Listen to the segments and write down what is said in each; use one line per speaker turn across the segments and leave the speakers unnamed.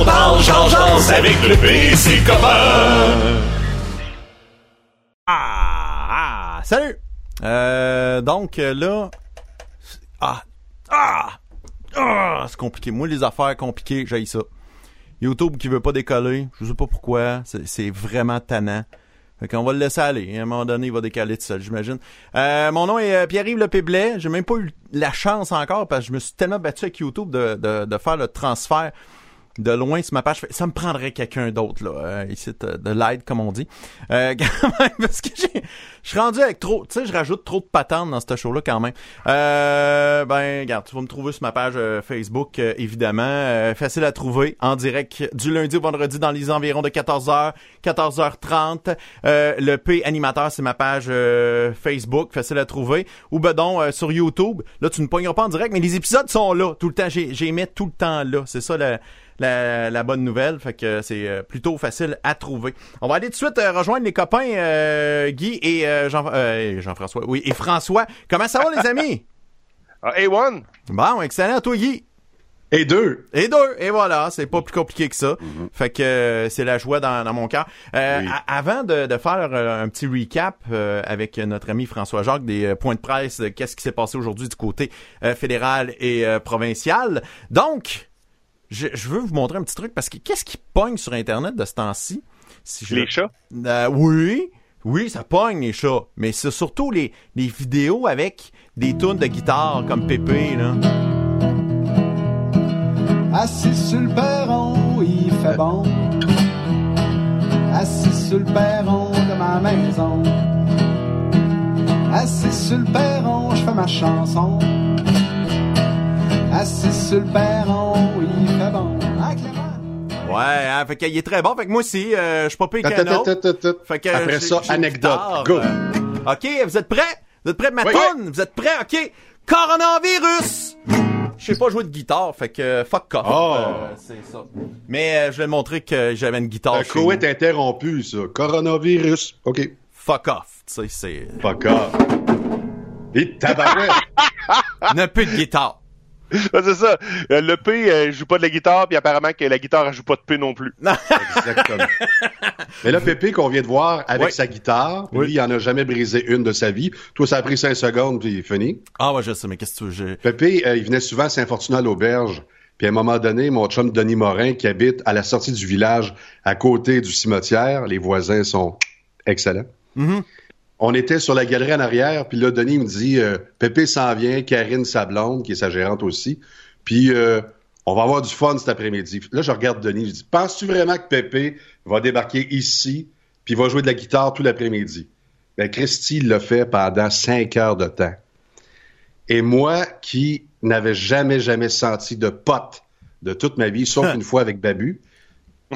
On parle, j'en avec le P et ses copains.
Ah, ah, salut! Euh, donc euh, là, ah, ah, ah, c'est compliqué. Moi, les affaires compliquées, j'ai ça. YouTube qui veut pas décoller, je sais pas pourquoi, c'est vraiment tannant. Fait qu'on va le laisser aller. À un moment donné, il va décaler tout seul, j'imagine. Euh, mon nom est Pierre-Yves Le Péblet. J'ai même pas eu la chance encore parce que je me suis tellement battu avec YouTube de, de faire le transfert de loin sur ma page. Ça me prendrait quelqu'un d'autre là, euh, ici de l'aide comme on dit. Euh, quand même, parce que j'ai, je suis rendu avec trop, tu sais, je rajoute trop de patentes dans ce show-là quand même. Euh, ben, regarde, tu vas me trouver sur ma page euh, Facebook, évidemment, facile à trouver, en direct du lundi au vendredi dans les environs de 14h, 14h30. le P animateur, c'est ma page Facebook, facile à trouver. Ou ben donc sur YouTube, là tu ne pogneras pas en direct, mais les épisodes sont là tout le temps. J'ai, j'ai mis tout le temps là. C'est ça la la, bonne nouvelle. Fait que c'est euh, plutôt facile à trouver. On va aller tout de suite euh, rejoindre les copains euh, Guy et Jean, Jean-François. Oui, et François. Comment ça va les amis?
Ah, A1.
Bon, excellent. Toi, Guy?
Et deux.
Et deux. Et voilà, c'est pas plus compliqué que ça. Mm-hmm. Fait que c'est la joie dans, mon cœur. Avant de, faire un petit recap avec notre ami François Jacques des points de presse, qu'est-ce qui s'est passé aujourd'hui du côté fédéral et provincial. Donc, je, veux vous montrer un petit truc parce que qu'est-ce qui pogne sur Internet de ce temps-ci?
Si Les chats?
Euh, oui, oui, ça pogne les chats, mais c'est surtout les, les vidéos avec des tunes de guitare comme Pépé, là.
Assis sur le perron, il fait bon. Assis sur le perron de ma maison. Assis sur le perron, je fais ma chanson. Assis sur le perron, il fait bon. Ah,
Ouais, hein, fait qu'il est très bon. Fait que moi aussi, euh, je suis pas payé
Fait que Après ça, anecdote. Go.
Euh, OK, vous êtes prêts? Vous êtes prêts, ma Vous êtes prêts? OK. Coronavirus! Je sais pas jouer de guitare, fait que fuck off.
Oh.
Euh, c'est ça. Mais je vais montrer que j'avais une guitare.
Le est interrompu, ça. Coronavirus. OK.
Fuck off. Tu sais, c'est.
Fuck off. Et tabarouette.
ne plus de guitare.
c'est ça. Euh, le P euh, joue pas de la guitare, puis apparemment que la guitare joue pas de P non plus.
Exactement. Mais là, Pépé, qu'on vient de voir avec sa guitare, lui, il en a jamais brisé une de sa vie. Toi, ça a pris cinq secondes, puis il est fini.
Ah ouais, je sais, mais qu'est-ce que tu veux?
Pépé, euh, il venait souvent à Saint-Fortuna à l'auberge. Puis à un moment donné, mon chum Denis Morin, qui habite à la sortie du village, à côté du cimetière, les voisins sont excellents.
Mm-hmm
on était sur la galerie en arrière, puis là, Denis me dit euh, Pépé s'en vient, Karine Sablonde, qui est sa gérante aussi, puis euh, on va avoir du fun cet après-midi. Là, je regarde Denis, je dis Penses-tu vraiment que Pépé va débarquer ici, puis va jouer de la guitare tout l'après-midi? Ben, Christy l'a fait pendant cinq heures de temps. Et moi, qui n'avais jamais, jamais senti de pote de toute ma vie, sauf une fois avec Babu,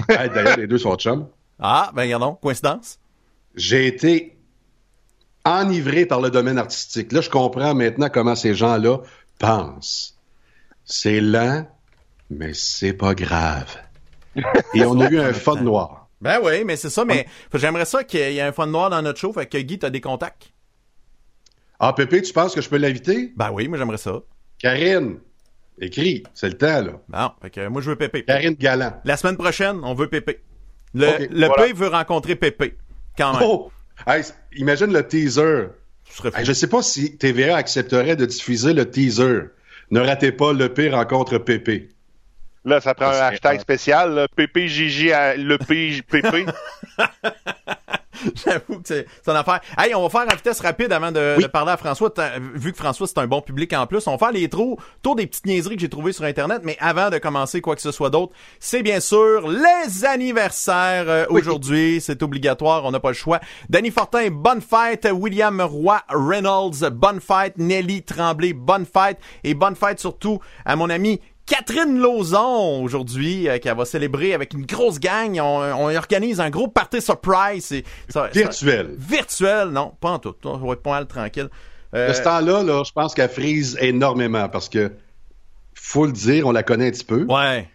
d'ailleurs, les deux sont chums.
Ah, ben, regardons, coïncidence?
J'ai été enivré par le domaine artistique. Là, je comprends maintenant comment ces gens-là pensent. C'est lent, mais c'est pas grave. Et on a eu un fun noir.
Ben oui, mais c'est ça, mais j'aimerais ça qu'il y ait un fun noir dans notre show, fait que Guy, t'as des contacts.
Ah, Pépé, tu penses que je peux l'inviter?
Ben oui, moi j'aimerais ça.
Karine, écris, c'est le temps, là.
Non, fait que moi je veux Pépé.
Karine Galant.
La semaine prochaine, on veut Pépé. Le, le veut rencontrer Pépé, quand même. Oh!
Imagine le teaser. Je ne sais pas si TVA accepterait de diffuser le teaser. Ne ratez pas le P rencontre Pépé.
Là, ça prend un hashtag spécial, Pépé JJ le P Pépé.
J'avoue que c'est une affaire. Hey, on va faire en vitesse rapide avant de, parler à François. Vu que François, c'est un bon public en plus, on va faire les trous, tour des petites niaiseries que j'ai trouvées sur Internet. Mais avant de commencer quoi que ce soit d'autre, c'est bien sûr les anniversaires euh, aujourd'hui. C'est obligatoire, on n'a pas le choix. Danny Fortin, bonne fête. William Roy Reynolds, bonne fête. Nelly Tremblay, bonne fête. Et bonne fête surtout à mon ami Catherine Lauzon aujourd'hui euh, qui va célébrer avec une grosse gang. On, organise un gros party surprise.
virtuel.
virtuel, non, pas en tout. On va être pas mal tranquille.
Euh, ce temps-là, là, je pense qu'elle frise énormément parce que faut le dire, on la connaît un petit peu.
Ouais.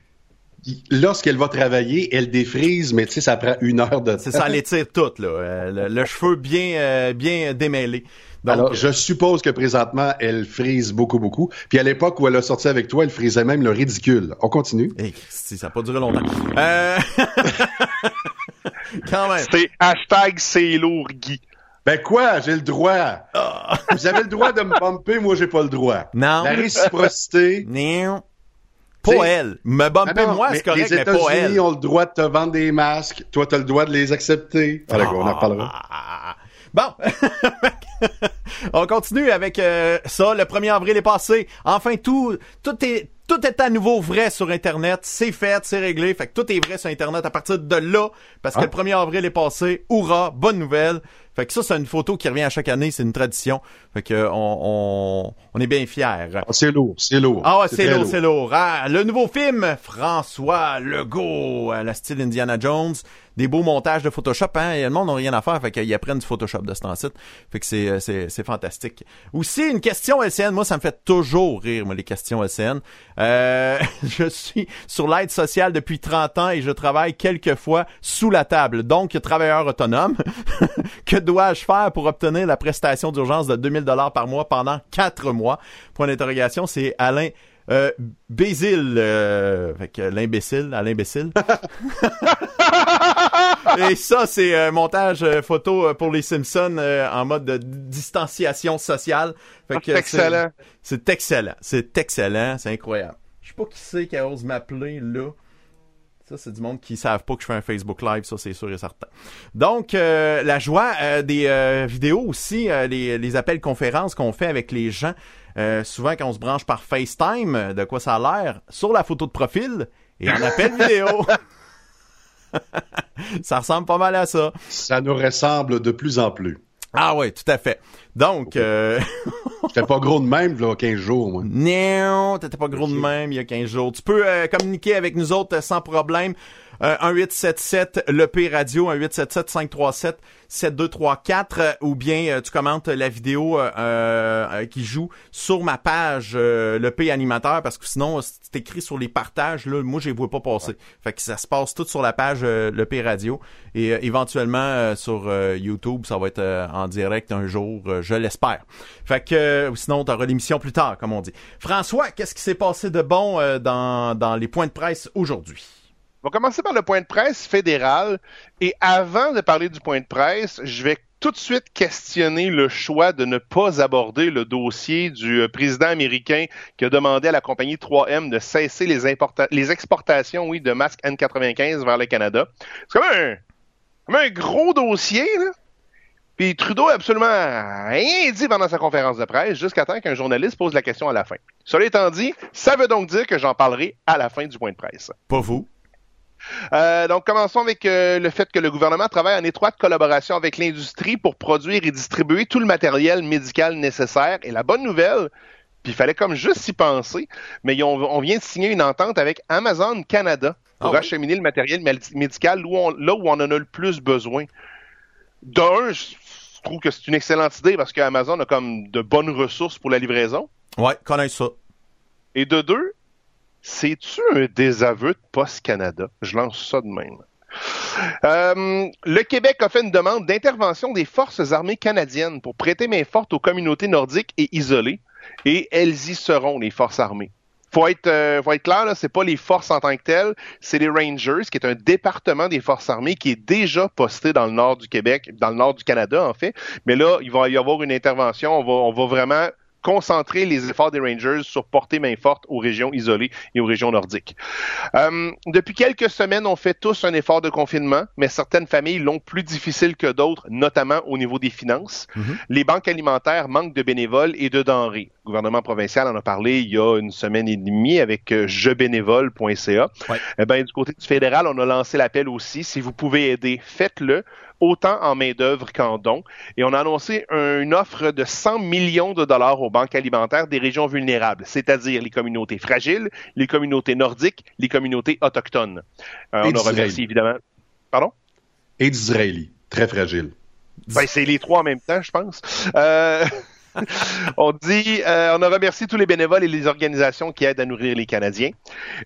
Lorsqu'elle va travailler, elle défrise, mais tu sais, ça prend une heure de temps.
C'est ça, elle étire tout, là. Euh, le, le cheveu bien, euh, bien démêlé. Donc,
Alors, je suppose que présentement, elle frise beaucoup, beaucoup. Puis à l'époque où elle a sorti avec toi, elle frisait même le ridicule. On continue.
Hey, Christy, ça n'a pas duré longtemps. Euh... Quand même.
C'est hashtag c'est lourd, Guy.
Ben quoi, j'ai le droit. Vous avez le droit de me bumper, moi j'ai pas le droit.
Non.
La réciprocité.
Non. Pas elle. Me bumper
Ah non,
moi, c'est correct,
les
mais pas elle.
États-Unis ont le droit de te vendre des masques. Toi, t'as le droit de les accepter. Voilà, on en reparlera.
Ah. Bon, on continue avec euh, ça. Le 1er avril est passé. Enfin, tout, tout est, tout est à nouveau vrai sur Internet. C'est fait, c'est réglé. Fait que tout est vrai sur Internet à partir de là, parce que
Ah.
le 1er avril est passé. Hurrah, bonne nouvelle. Fait que ça, c'est une photo qui revient à chaque année. C'est une tradition. Fait que on, on, on est bien fiers.
Ah, C'est lourd, c'est lourd.
Ah ouais, c'est lourd, c'est lourd. Ah, le nouveau film, François Legault, à la style Indiana Jones. Des beaux montages de Photoshop, hein. Et le monde n'a rien à faire, fait qu'ils apprennent du Photoshop de ce temps-ci. Fait que c'est, euh, c'est, c'est fantastique. Aussi, une question LCN. Moi, ça me fait toujours rire, moi, les questions LCN. Euh, je suis sur l'aide sociale depuis 30 ans et je travaille quelquefois sous la table. Donc, travailleur autonome. que dois-je faire pour obtenir la prestation d'urgence de 2000 dollars par mois pendant quatre mois? Point d'interrogation, c'est Alain euh, Bézil, euh, l'imbécile, à l'imbécile. Et ça, c'est un montage euh, photo euh, pour les Simpsons euh, en mode de distanciation sociale. Fait que
C'est excellent.
C'est excellent. C'est excellent. C'est incroyable. Je sais pas qui c'est qui ose m'appeler là. Ça, c'est du monde qui savent pas que je fais un Facebook Live, ça, c'est sûr et certain. Donc, euh, la joie euh, des euh, vidéos aussi, euh, les, les appels conférences qu'on fait avec les gens, euh, souvent quand on se branche par FaceTime, euh, de quoi ça a l'air, sur la photo de profil et en appel vidéo. ça ressemble pas mal à ça.
Ça nous ressemble de plus en plus.
Ah ouais, tout à fait. Donc, euh,
J'étais pas gros de même, là, 15 jours, moi.
non, t'étais pas gros de même il y a 15 jours. Tu peux euh, communiquer avec nous autres euh, sans problème. Euh, 1877 le P radio 1877 537 7234 euh, ou bien euh, tu commentes la vidéo euh, euh, qui joue sur ma page euh, le P animateur parce que sinon si c'est écrit sur les partages là moi je les vois pas passer. Fait que ça se passe tout sur la page euh, le P radio et euh, éventuellement euh, sur euh, YouTube ça va être euh, en direct un jour euh, je l'espère. Fait que euh, sinon tu auras l'émission plus tard comme on dit. François, qu'est-ce qui s'est passé de bon euh, dans dans les points de presse aujourd'hui?
On va commencer par le point de presse fédéral. Et avant de parler du point de presse, je vais tout de suite questionner le choix de ne pas aborder le dossier du euh, président américain qui a demandé à la compagnie 3M de cesser les, les exportations de masques N95 vers le Canada. C'est comme un, un gros dossier, là. Puis Trudeau a absolument rien dit pendant sa conférence de presse jusqu'à temps qu'un journaliste pose la question à la fin. Cela étant dit, ça veut donc dire que j'en parlerai à la fin du point de presse.
Pas vous
Euh, donc, commençons avec euh, le fait que le gouvernement travaille en étroite collaboration avec l'industrie pour produire et distribuer tout le matériel médical nécessaire. Et la bonne nouvelle, puis il fallait comme juste s'y penser, mais on vient de signer une entente avec Amazon Canada pour
Ah oui?
acheminer le matériel médical où on- là où on en a le plus besoin. D'un, je trouve que c'est une excellente idée parce qu'Amazon a comme de bonnes ressources pour la livraison.
Ouais, connais ça.
Et de deux, c'est-tu un désaveu de Post Canada? Je lance ça de même. Euh, le Québec a fait une demande d'intervention des forces armées canadiennes pour prêter main forte aux communautés nordiques et isolées, et elles y seront, les forces armées. Faut être, euh, faut être clair, c'est pas les forces en tant que telles, c'est les Rangers, qui est un département des forces armées qui est déjà posté dans le nord du Québec, dans le nord du Canada en fait. Mais là, il va y avoir une intervention, on va vraiment concentrer les efforts des Rangers sur porter main forte aux régions isolées et aux régions nordiques. Euh, depuis quelques semaines, on fait tous un effort de confinement, mais certaines familles l'ont plus difficile que d'autres, notamment au niveau des finances. Les banques alimentaires manquent de bénévoles et de denrées. Le gouvernement provincial en a parlé il y a une semaine et demie avec euh, jebénévole.ca.
Ouais.
Eh ben, du côté du fédéral, on a lancé l'appel aussi. Si vous pouvez aider, faites-le autant en main-d'œuvre qu'en dons. Et on a annoncé un- une offre de 100 millions de dollars aux banques alimentaires des régions vulnérables, c'est-à-dire les communautés fragiles, les communautés nordiques, les communautés autochtones. Euh, on a remercié évidemment. Pardon?
Et d'Israéli. Très fragile.
Ben, c'est les trois en même temps, je pense. Euh, on dit, euh, on a remercié tous les bénévoles et les organisations qui aident à nourrir les Canadiens.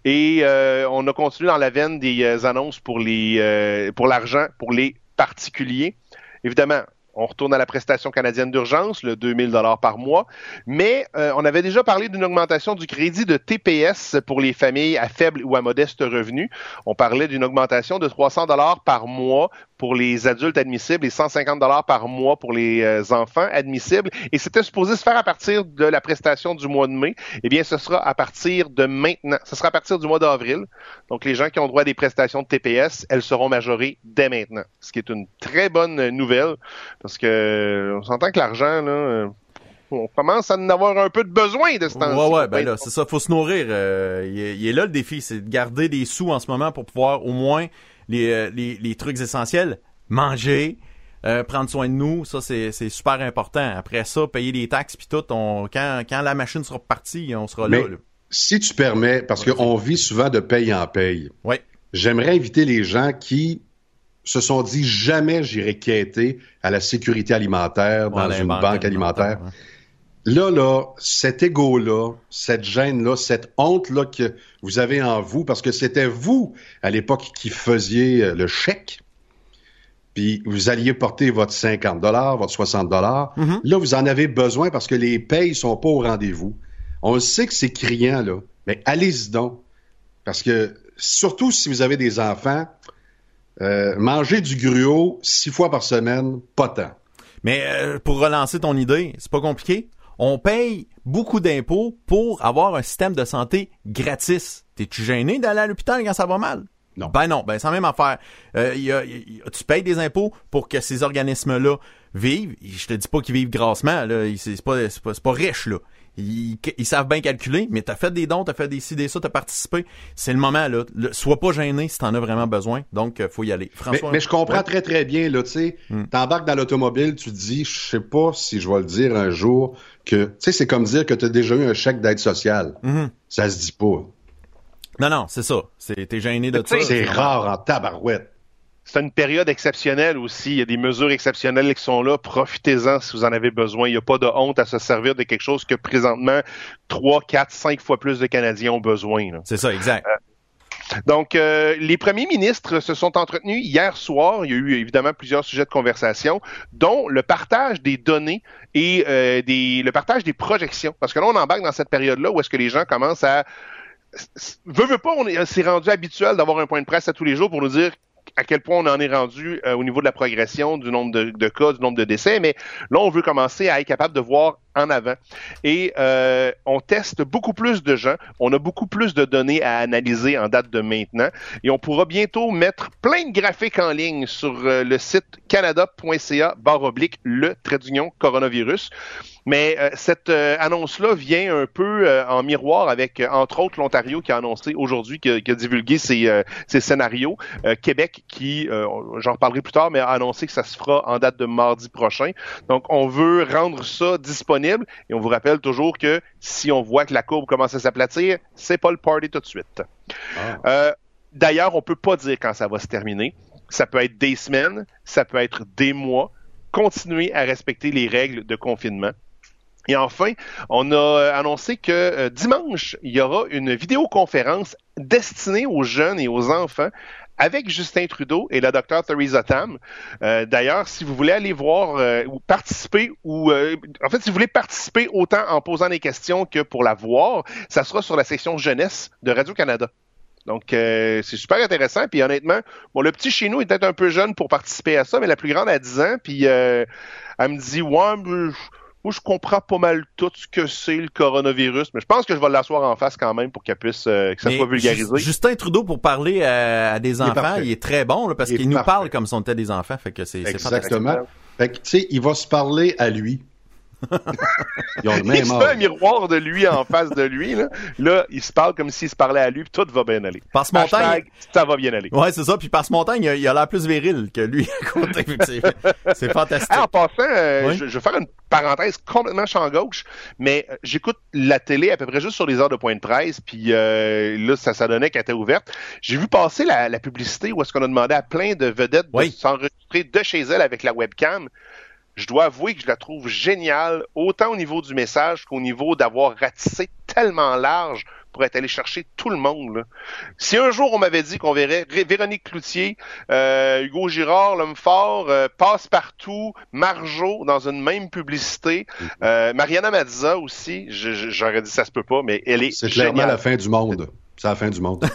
Et euh, on a continué dans la veine des euh, annonces pour les, pour l'argent pour les particuliers. Évidemment, on retourne à la prestation canadienne d'urgence, le 2000 dollars par mois, mais euh, on avait déjà parlé d'une augmentation du crédit de TPS pour les familles à faible ou à modeste revenu. On parlait d'une augmentation de 300 dollars par mois pour les adultes admissibles et 150 dollars par mois pour les euh, enfants admissibles. Et c'était supposé se faire à partir de la prestation du mois de mai. Eh bien, ce sera à partir de maintenant. Ce sera à partir du mois d'avril. Donc, les gens qui ont droit à des prestations de TPS, elles seront majorées dès maintenant. Ce qui est une très bonne nouvelle parce que on s'entend que l'argent, là, euh, on commence à en avoir un peu de besoin de ce temps-ci.
Ouais, ouais, ben là, c'est ça, faut se nourrir. Euh, il est là le défi, c'est de garder des sous en ce moment pour pouvoir au moins les, euh, les, les trucs essentiels, manger, euh, prendre soin de nous, ça c'est c'est super important. Après ça, payer les taxes puis tout, on, quand, quand la machine sera partie, on sera
Mais
là. là.
si tu permets, parce qu'on vit souvent de paye en paye, j'aimerais inviter les gens qui se sont dit jamais j'irai quêter à la sécurité alimentaire dans
Ouais,
une
banque
banque alimentaire. Là, là, cet égo-là, cette gêne-là, cette honte-là que vous avez en vous, parce que c'était vous, à l'époque, qui faisiez euh, le chèque, puis vous alliez porter votre 50 votre 60
Mhm.
Là, vous en avez besoin parce que les payes sont pas au rendez-vous. On le sait que c'est criant, là, mais allez-y donc. Parce que, surtout si vous avez des enfants, euh, manger du gruau six fois par semaine, pas tant.
Mais euh, pour relancer ton idée, c'est pas compliqué? On paye beaucoup d'impôts pour avoir un système de santé gratis. T'es-tu gêné d'aller à l'hôpital quand ça va mal?
Non.
Ben non, ben c'est la même affaire. Euh, y a- y a- tu payes des impôts pour que ces organismes-là vivent. Je te dis pas qu'ils vivent grassement, là. C'est pas, pas, c'est pas riche, là. Ils, ils savent bien calculer, mais t'as fait des dons, t'as fait des ci, des ça, t'as participé. C'est le moment, là. Le- sois pas gêné si t'en as vraiment besoin. Donc, euh, faut y aller.
Mais,
François.
mais je comprends
Ouais.
très très bien, là, tu sais,
Hmm.
t'embarques dans l'automobile, tu te dis, je sais pas si je vais le dire un jour, que, tu sais, c'est comme dire que tu as déjà eu un chèque d'aide sociale.
Mhm.
Ça se dit pas.
Non, non, c'est ça. C'est- T'es gêné de ça.
C'est rare en tabarouette.
C'est une période exceptionnelle aussi. Il y a des mesures exceptionnelles qui sont là. Profitez-en si vous en avez besoin. Il n'y a pas de honte à se servir de quelque chose que présentement 3, 4, 5 fois plus de Canadiens ont besoin.
C'est ça, exact.
Donc, euh, les premiers ministres se sont entretenus hier soir. Il y a eu évidemment plusieurs sujets de conversation, dont le partage des données et euh, des, le partage des projections. Parce que là, on embarque dans cette période-là où est-ce que les gens commencent à... Veux, veux pas, on est- c'est rendu habituel d'avoir un point de presse à tous les jours pour nous dire à quel point on en est rendu euh, au niveau de la progression, du nombre de, de cas, du nombre de décès, mais là, on veut commencer à être capable de voir en avant. Et euh, on teste beaucoup plus de gens, on a beaucoup plus de données à analyser en date de maintenant, et on pourra bientôt mettre plein de graphiques en ligne sur euh, le site canada.ca barre oblique le trait d'union coronavirus. Mais euh, cette annonce-là vient un peu en miroir avec, entre autres, l'Ontario qui a annoncé aujourd'hui, qui, a- divulgué ses, ses scénarios. Québec qui, j'en reparlerai plus tard, mais a annoncé que ça se fera en date de mardi prochain. Donc, on veut rendre ça disponible et on vous rappelle toujours que si on voit que la courbe commence à s'aplatir, c'est pas le party tout de suite.
Ah.
Euh, D'ailleurs, on peut pas dire quand ça va se terminer. Ça peut être des semaines, ça peut être des mois. Continuez à respecter les règles de confinement. Et enfin, on a euh, annoncé que euh, dimanche, il y aura une vidéoconférence destinée aux jeunes et aux enfants avec Justin Trudeau et la docteure Theresa Tam. Euh, D'ailleurs, si vous voulez aller voir euh, ou participer, ou euh, en fait, si vous voulez participer autant en posant des questions que pour la voir, ça sera sur la section jeunesse de Radio-Canada. Donc, euh, c'est super intéressant. Puis honnêtement, bon, le petit chez nous est peut-être un peu jeune pour participer à ça, mais la plus grande a 10 ans. Puis euh, elle me dit, ouais, moi, je comprends pas mal tout ce que c'est le coronavirus, mais je pense que je vais l'asseoir en face quand même pour qu'elle puisse, euh, que ça
Mais
soit vulgarisé.
Ju- Justin Trudeau, pour parler à, à des enfants, il est très bon, là, parce qu'il nous parle comme si on était des enfants. Fait que c'est.
Exactement. Fait que, tu sais, il va se parler à lui. Ils ont le
Il se fait un miroir de lui en face de lui. Là, là il se parle comme s'il se parlait à lui, puis tout va bien aller.
Passe montagne.
Ça va bien aller.
Ouais, c'est ça. Puis passe montagne, il a- l'air plus viril que lui à côté. C'est- fantastique.
Ah, en passant, euh,
Oui.
je, je vais faire une parenthèse complètement champ gauche, mais euh, j'écoute la télé à peu près juste sur les heures de point de presse, puis euh, là, ça, ça donnait qu'elle était ouverte. J'ai vu passer la, la publicité où est-ce qu'on a demandé à plein de vedettes
Oui.
de s'enregistrer de chez elles avec la webcam. Je dois avouer que je la trouve géniale, autant au niveau du message qu'au niveau d'avoir ratissé tellement large pour être allé chercher tout le monde. là. Si un jour on m'avait dit qu'on verrait Véronique Cloutier, euh, Hugo Girard, l'homme fort, euh, Passe-Partout, Marjo dans une même publicité, euh, Mariana Mazza aussi, j'aurais dit ça se peut pas, mais elle est
C'est clairement la fin du monde. C'est la fin du monde.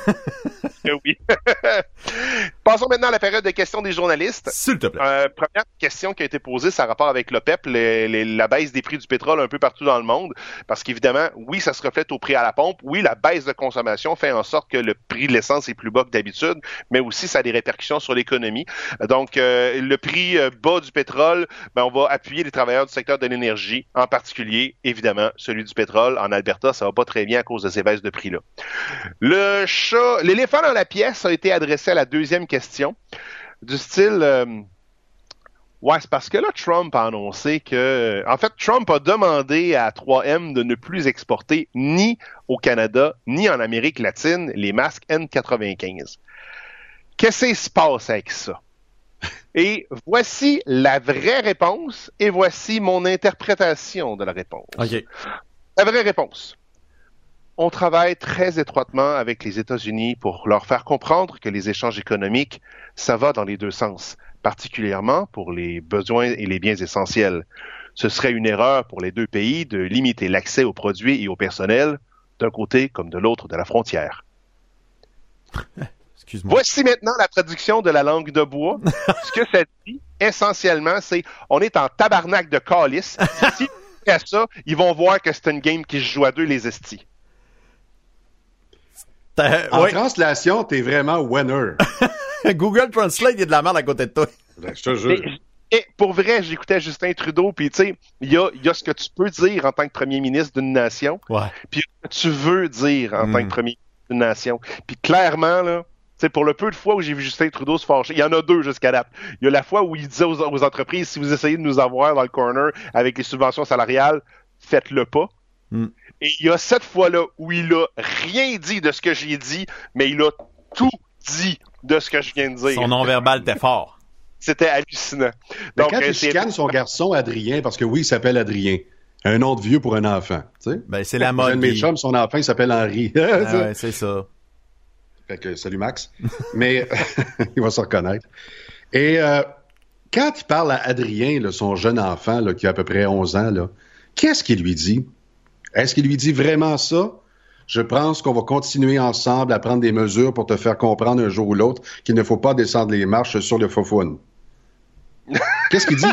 oui. Passons maintenant à la période de questions des journalistes.
S'il te plaît.
Euh, première question qui a été posée, ça a rapport avec l'OPEP, les- les- la baisse des prix du pétrole un peu partout dans le monde. Parce qu'évidemment, oui, ça se reflète au prix à la pompe. Oui, la baisse de consommation fait en sorte que le prix de l'essence est plus bas que d'habitude, mais aussi ça a des répercussions sur l'économie. Donc, euh, le prix euh, bas du pétrole, ben, on va appuyer les travailleurs du secteur de l'énergie, en particulier, évidemment, celui du pétrole. En Alberta, ça va pas très bien à cause de ces baisses de prix-là. Le chat, l'éléphant dans la pièce a été adressé à la deuxième question, du style, euh, ouais, c'est parce que là, Trump a annoncé que, en fait, Trump a demandé à 3M de ne plus exporter ni au Canada, ni en Amérique latine les masques N95. Qu'est-ce qui se passe avec ça? Et voici la vraie réponse et voici mon interprétation de la réponse.
OK.
La vraie réponse. On travaille très étroitement avec les États-Unis pour leur faire comprendre que les échanges économiques, ça va dans les deux sens, particulièrement pour les besoins et les biens essentiels. Ce serait une erreur pour les deux pays de limiter l'accès aux produits et au personnel d'un côté comme de l'autre de la frontière.
Excuse-moi.
Voici maintenant la traduction de la langue de bois. Ce que ça dit, essentiellement, c'est on est en tabarnak de calice. Si à ça, ils vont voir que c'est une game qui se joue à deux, les estis.
En
ouais.
translation, t'es vraiment winner.
Google Translate, il y a de la merde à côté de toi.
Ben, je te jure.
et pour vrai, j'écoutais Justin Trudeau, puis tu sais, il y a, il y a ce que tu peux dire en tant que premier ministre d'une nation,
Ouais.
puis ce que tu veux dire en
Mm.
tant que premier ministre d'une nation. Puis clairement, là, tu sais, pour le peu de fois où j'ai vu Justin Trudeau se fâcher, il y en a deux jusqu'à date. Il y a la fois où il disait aux, aux entreprises, si vous essayez de nous avoir dans le corner avec les subventions salariales, faites-le pas.
Mm.
Et il y a cette fois-là où il a rien dit de ce que j'ai dit, mais il a tout dit de ce que je viens de dire.
Son non-verbal était fort.
C'était hallucinant.
Mais
Donc,
quand
euh,
il chicane son garçon Adrien, parce que oui, il s'appelle Adrien. Un nom de vieux pour un enfant. Tu sais?
Ben, c'est la
Un
mode.
de mes
Guy.
chums, son enfant, il s'appelle Henri.
Ah ouais, c'est ça.
Fait que, salut Max. Mais il va se reconnaître. Et euh, quand il parle à Adrien, là, son jeune enfant là, qui a à peu près 11 ans, qu'est-ce qu'il lui dit? Est-ce qu'il lui dit vraiment ça? Je pense qu'on va continuer ensemble à prendre des mesures pour te faire comprendre un jour ou l'autre qu'il ne faut pas descendre les marches sur le faux Qu'est-ce qu'il dit?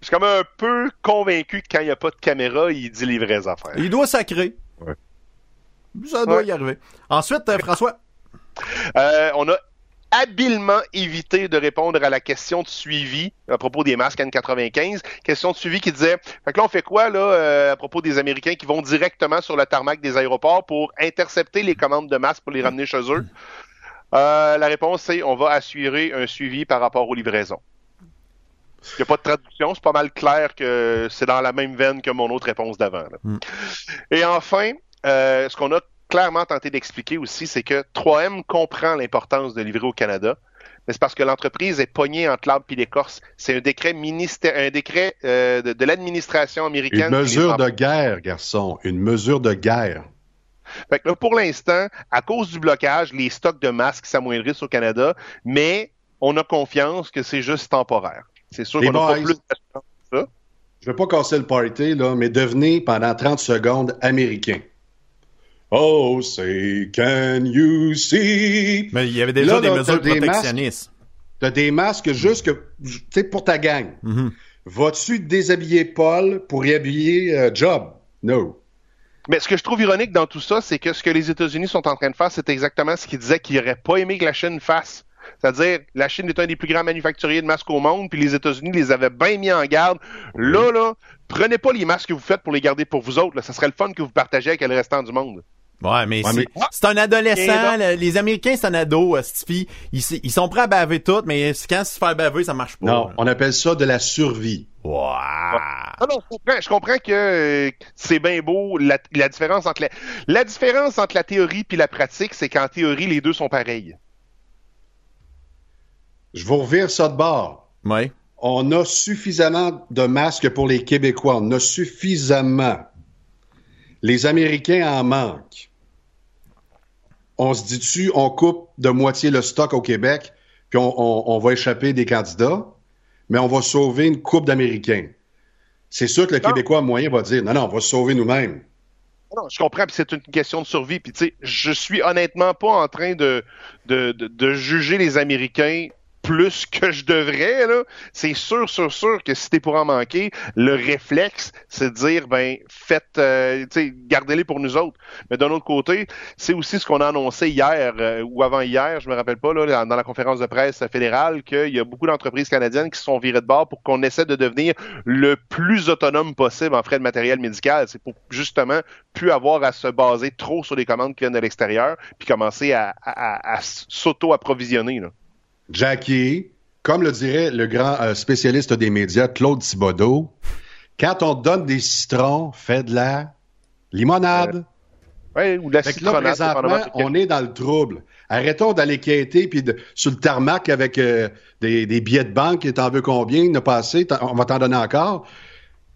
Je suis comme un peu convaincu que quand il n'y a pas de caméra, il dit les vraies affaires.
Il doit sacrer.
Ouais.
Ça doit
Ouais.
y arriver. Ensuite, euh, François.
Euh, on a habilement évité de répondre à la question de suivi à propos des masques N95. Question de suivi qui disait, fait que là, on fait quoi, là, euh, à propos des Américains qui vont directement sur le tarmac des aéroports pour intercepter les commandes de masques pour les ramener chez eux? Euh, la réponse, c'est on va assurer un suivi par rapport aux livraisons. Il n'y a pas de traduction, c'est pas mal clair que c'est dans la même veine que mon autre réponse d'avant.
Mm.
Et enfin, euh, ce qu'on a clairement tenté d'expliquer aussi, c'est que 3M comprend l'importance de livrer au Canada, mais c'est parce que l'entreprise est pognée entre l'arbre et l'écorce. C'est un décret ministère, un décret euh, de, de l'administration américaine.
Une mesure de guerre, garçon. Une mesure de guerre.
Fait que là, pour l'instant, à cause du blocage, les stocks de masques s'amoindrissent au Canada, mais on a confiance que c'est juste temporaire. C'est sûr qu'on n'a pas plus d'assurance.
Je veux pas casser le party, là, mais devenez pendant 30 secondes américain. Oh, say, can you see?
Mais il y avait déjà
Là,
des
là,
mesures
t'as des
protectionnistes.
T'as des masques juste que, tu sais, pour ta gang.
Mhm.
Vas-tu déshabiller Paul pour y habiller euh, Job? No.
Mais ce que je trouve ironique dans tout ça, c'est que ce que les États-Unis sont en train de faire, c'est exactement ce qu'ils disaient qu'ils n'auraient pas aimé que la Chine fasse. C'est-à-dire, la Chine est un des plus grands manufacturiers de masques au monde, puis les États-Unis les avaient bien mis en garde. Là, là, prenez pas les masques que vous faites pour les garder pour vous autres. Là. Ça serait le fun que vous partagez avec le restant du monde.
Ouais, mais
Ouais,
c'est
mais-
c'est un adolescent. Les Américains, c'est un ado, euh, Stifi. Ils, ils sont prêts à baver tout, mais quand se faire baver, ça marche pas.
Non, on appelle ça de la survie.
Wow.
Ah non, je comprends, je comprends que euh, c'est bien beau. La, la différence entre la, la différence entre la théorie puis la pratique, c'est qu'en théorie, les deux sont pareils.
Je vous revire ça de bord.
Ouais.
On a suffisamment de masques pour les Québécois. On a suffisamment. Les Américains en manquent. On se dit dessus, on coupe de moitié le stock au Québec, puis on, on- on va échapper des candidats, mais on va sauver une coupe d'Américains. C'est sûr que le
Non.
Québécois moyen va dire, non, non, on va se sauver nous-mêmes.
Non, je comprends, puis c'est une question de survie. Puis tu sais, je suis honnêtement pas en train de, de, de, de juger les Américains plus que je devrais. là. C'est sûr, sûr, sûr que si t'es pour en manquer, le réflexe, c'est de dire, ben, faites, euh, gardez-les pour nous autres. Mais d'un autre côté, c'est aussi ce qu'on a annoncé hier euh, ou avant-hier, je me rappelle pas, là, dans la conférence de presse fédérale, qu'il y a beaucoup d'entreprises canadiennes qui sont virées de bord pour qu'on essaie de devenir le plus autonome possible en frais de matériel médical. C'est pour justement plus avoir à se baser trop sur les commandes qui viennent de l'extérieur, puis commencer à- à s'auto-approvisionner.
Jackie, comme le dirait le grand euh, spécialiste des médias, Claude Thibodeau, quand on donne des citrons, fais de la limonade.
Ouais, ou de la
Fait là, présentement, on est dans le trouble. Arrêtons d'aller quêter puis de, sur le tarmac avec euh, des, des billets de banque, t'en veux combien, il n'a pas assez, on va t'en donner encore.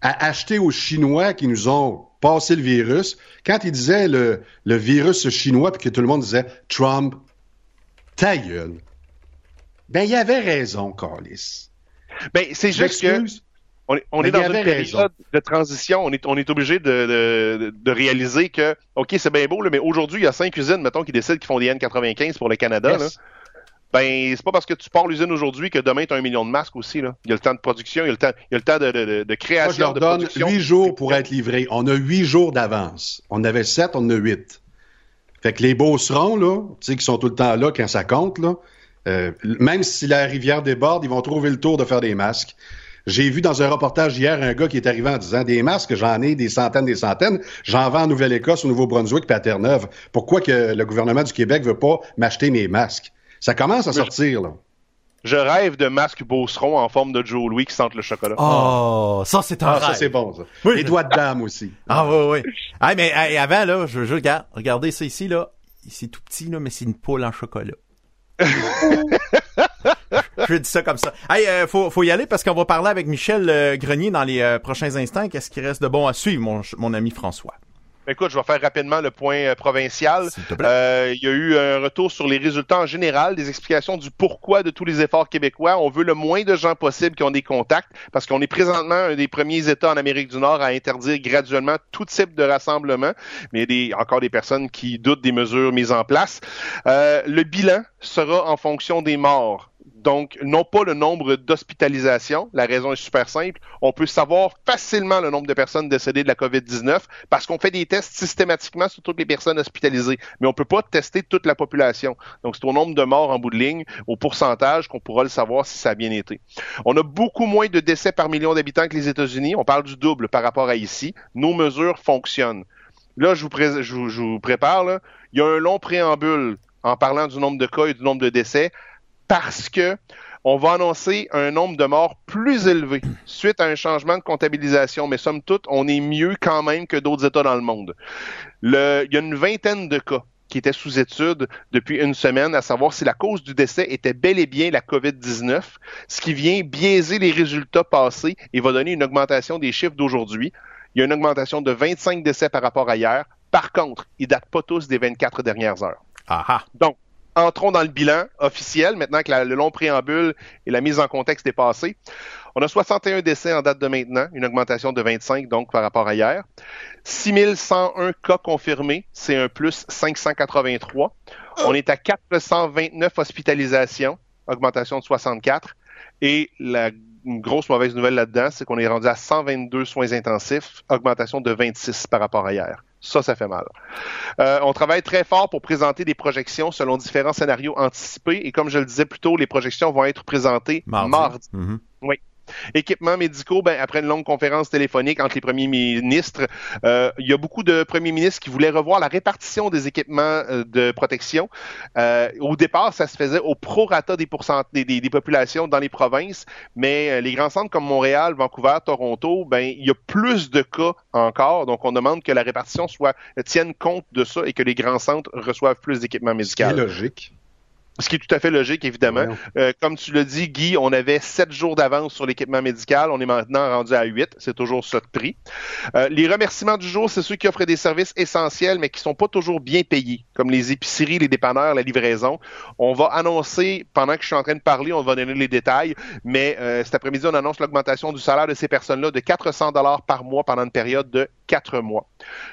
À acheter aux Chinois qui nous ont passé le virus. Quand ils disaient le, le virus chinois puis que tout le monde disait Trump, ta gueule. Ben, il avait raison, Carlis.
Ben, c'est juste que on est, on est dans une période
raison.
de transition. On est, on est obligé de, de, de réaliser que, OK, c'est bien beau, là, mais aujourd'hui, il y a cinq usines, mettons, qui décident qu'ils font des N95 pour le Canada.
Yes.
là. Ben, c'est pas parce que tu pars l'usine aujourd'hui que demain, tu as un million de masques aussi. Là. Il y a le temps de production, il y a le temps, il y a le temps de, de, de- de
Moi, je
création,
leur
de
donne huit jours pour être livrés. On a huit jours d'avance. On avait sept, on en a huit. Fait que les beaucerons, là, tu sais, qui sont tout le temps là quand ça compte, là, euh, même si la rivière déborde, ils vont trouver le tour de faire des masques. J'ai vu dans un reportage hier un gars qui est arrivé en disant des masques, j'en ai des centaines, des centaines. J'en vends en Nouvelle-Écosse, au Nouveau-Brunswick, puis à Terre-Neuve. Pourquoi que le gouvernement du Québec veut pas m'acheter mes masques? Ça commence à sortir, là.
Je rêve de masques Beauceron en forme de Joe Louis qui sentent le chocolat.
Oh, ça, c'est un
Ah, ça,
rêve.
c'est bon, ça.
Oui.
Les doigts de dame aussi.
Ah oui, oui. Ah, mais avant, là, je, je regarde, regardez ça ici, là. C'est tout petit, là, mais c'est une poule en chocolat. Je dis ça comme ça. Hey, euh, faut, y aller parce qu'on va parler avec Michel euh, Grenier dans les euh, prochains instants. Qu'est-ce qui reste de bon à suivre, mon ami François?
Écoute, je vais faire rapidement le point euh, provincial. Euh, il y a eu un retour sur les résultats en général, des explications du pourquoi de tous les efforts québécois. On veut le moins de gens possible qui ont des contacts, parce qu'on est présentement un des premiers États en Amérique du Nord à interdire graduellement tout type de rassemblement, mais il y a encore des personnes qui doutent des mesures mises en place. Euh, le bilan sera en fonction des morts. Donc, non pas le nombre d'hospitalisations. La raison est super simple. On peut savoir facilement le nombre de personnes décédées de la COVID-19 parce qu'on fait des tests systématiquement sur toutes les personnes hospitalisées. Mais on peut pas tester toute la population. Donc, c'est au nombre de morts en bout de ligne, au pourcentage, qu'on pourra le savoir si ça a bien été. On a beaucoup moins de décès par million d'habitants que les États-Unis. On parle du double par rapport à ici. Nos mesures fonctionnent. Là, je vous, prépare. Il y a un long préambule en parlant du nombre de cas et du nombre de décès parce que on va annoncer un nombre de morts plus élevé suite à un changement de comptabilisation. Mais somme toute, on est mieux quand même que d'autres États dans le monde. Le- il y a une vingtaine de cas qui étaient sous étude depuis une semaine, à savoir si la cause du décès était bel et bien la COVID-19, ce qui vient biaiser les résultats passés et va donner une augmentation des chiffres d'aujourd'hui. Il y a une augmentation de 25 décès par rapport à hier. Par contre, ils datent pas tous des 24 dernières heures.
Ah ah.
Donc, entrons dans le bilan officiel, maintenant que le long préambule et la mise en contexte est passée. On a 61 décès en date de maintenant, une augmentation de 25 donc par rapport à hier. 6101 cas confirmés, c'est un plus 583. On est à 429 hospitalisations, augmentation de 64. Et la grosse mauvaise nouvelle là-dedans, c'est qu'on est rendu à 122 soins intensifs, augmentation de 26 par rapport à hier. Ça, ça fait mal. Euh, on travaille très fort pour présenter des projections selon différents scénarios anticipés et comme je le disais plus tôt, les projections vont être présentées
Mardi.
mardi.
Mhm.
Équipements médicaux, ben, après une longue conférence téléphonique entre les premiers ministres, euh, il y a beaucoup de premiers ministres qui voulaient revoir la répartition des équipements euh, de protection. Euh, au départ, ça se faisait au prorata des, des, populations dans les provinces, mais les grands centres comme Montréal, Vancouver, Toronto, ben, il y a plus de cas encore, donc on demande que la répartition soit tienne compte de ça et que les grands centres reçoivent plus d'équipements médicaux.
logique.
Ce qui est tout à fait logique, évidemment. Euh, comme tu l'as dit, Guy, on avait sept jours d'avance sur l'équipement médical. On est maintenant rendu à huit. C'est toujours ça de prix. Euh, les remerciements du jour, c'est ceux qui offrent des services essentiels, mais qui sont pas toujours bien payés, comme les épiceries, les dépanneurs, la livraison. On va annoncer, pendant que je suis en train de parler, on va donner les détails, mais euh, cet après-midi, on annonce l'augmentation du salaire de ces personnes-là de 400 dollars par mois pendant une période de quatre mois.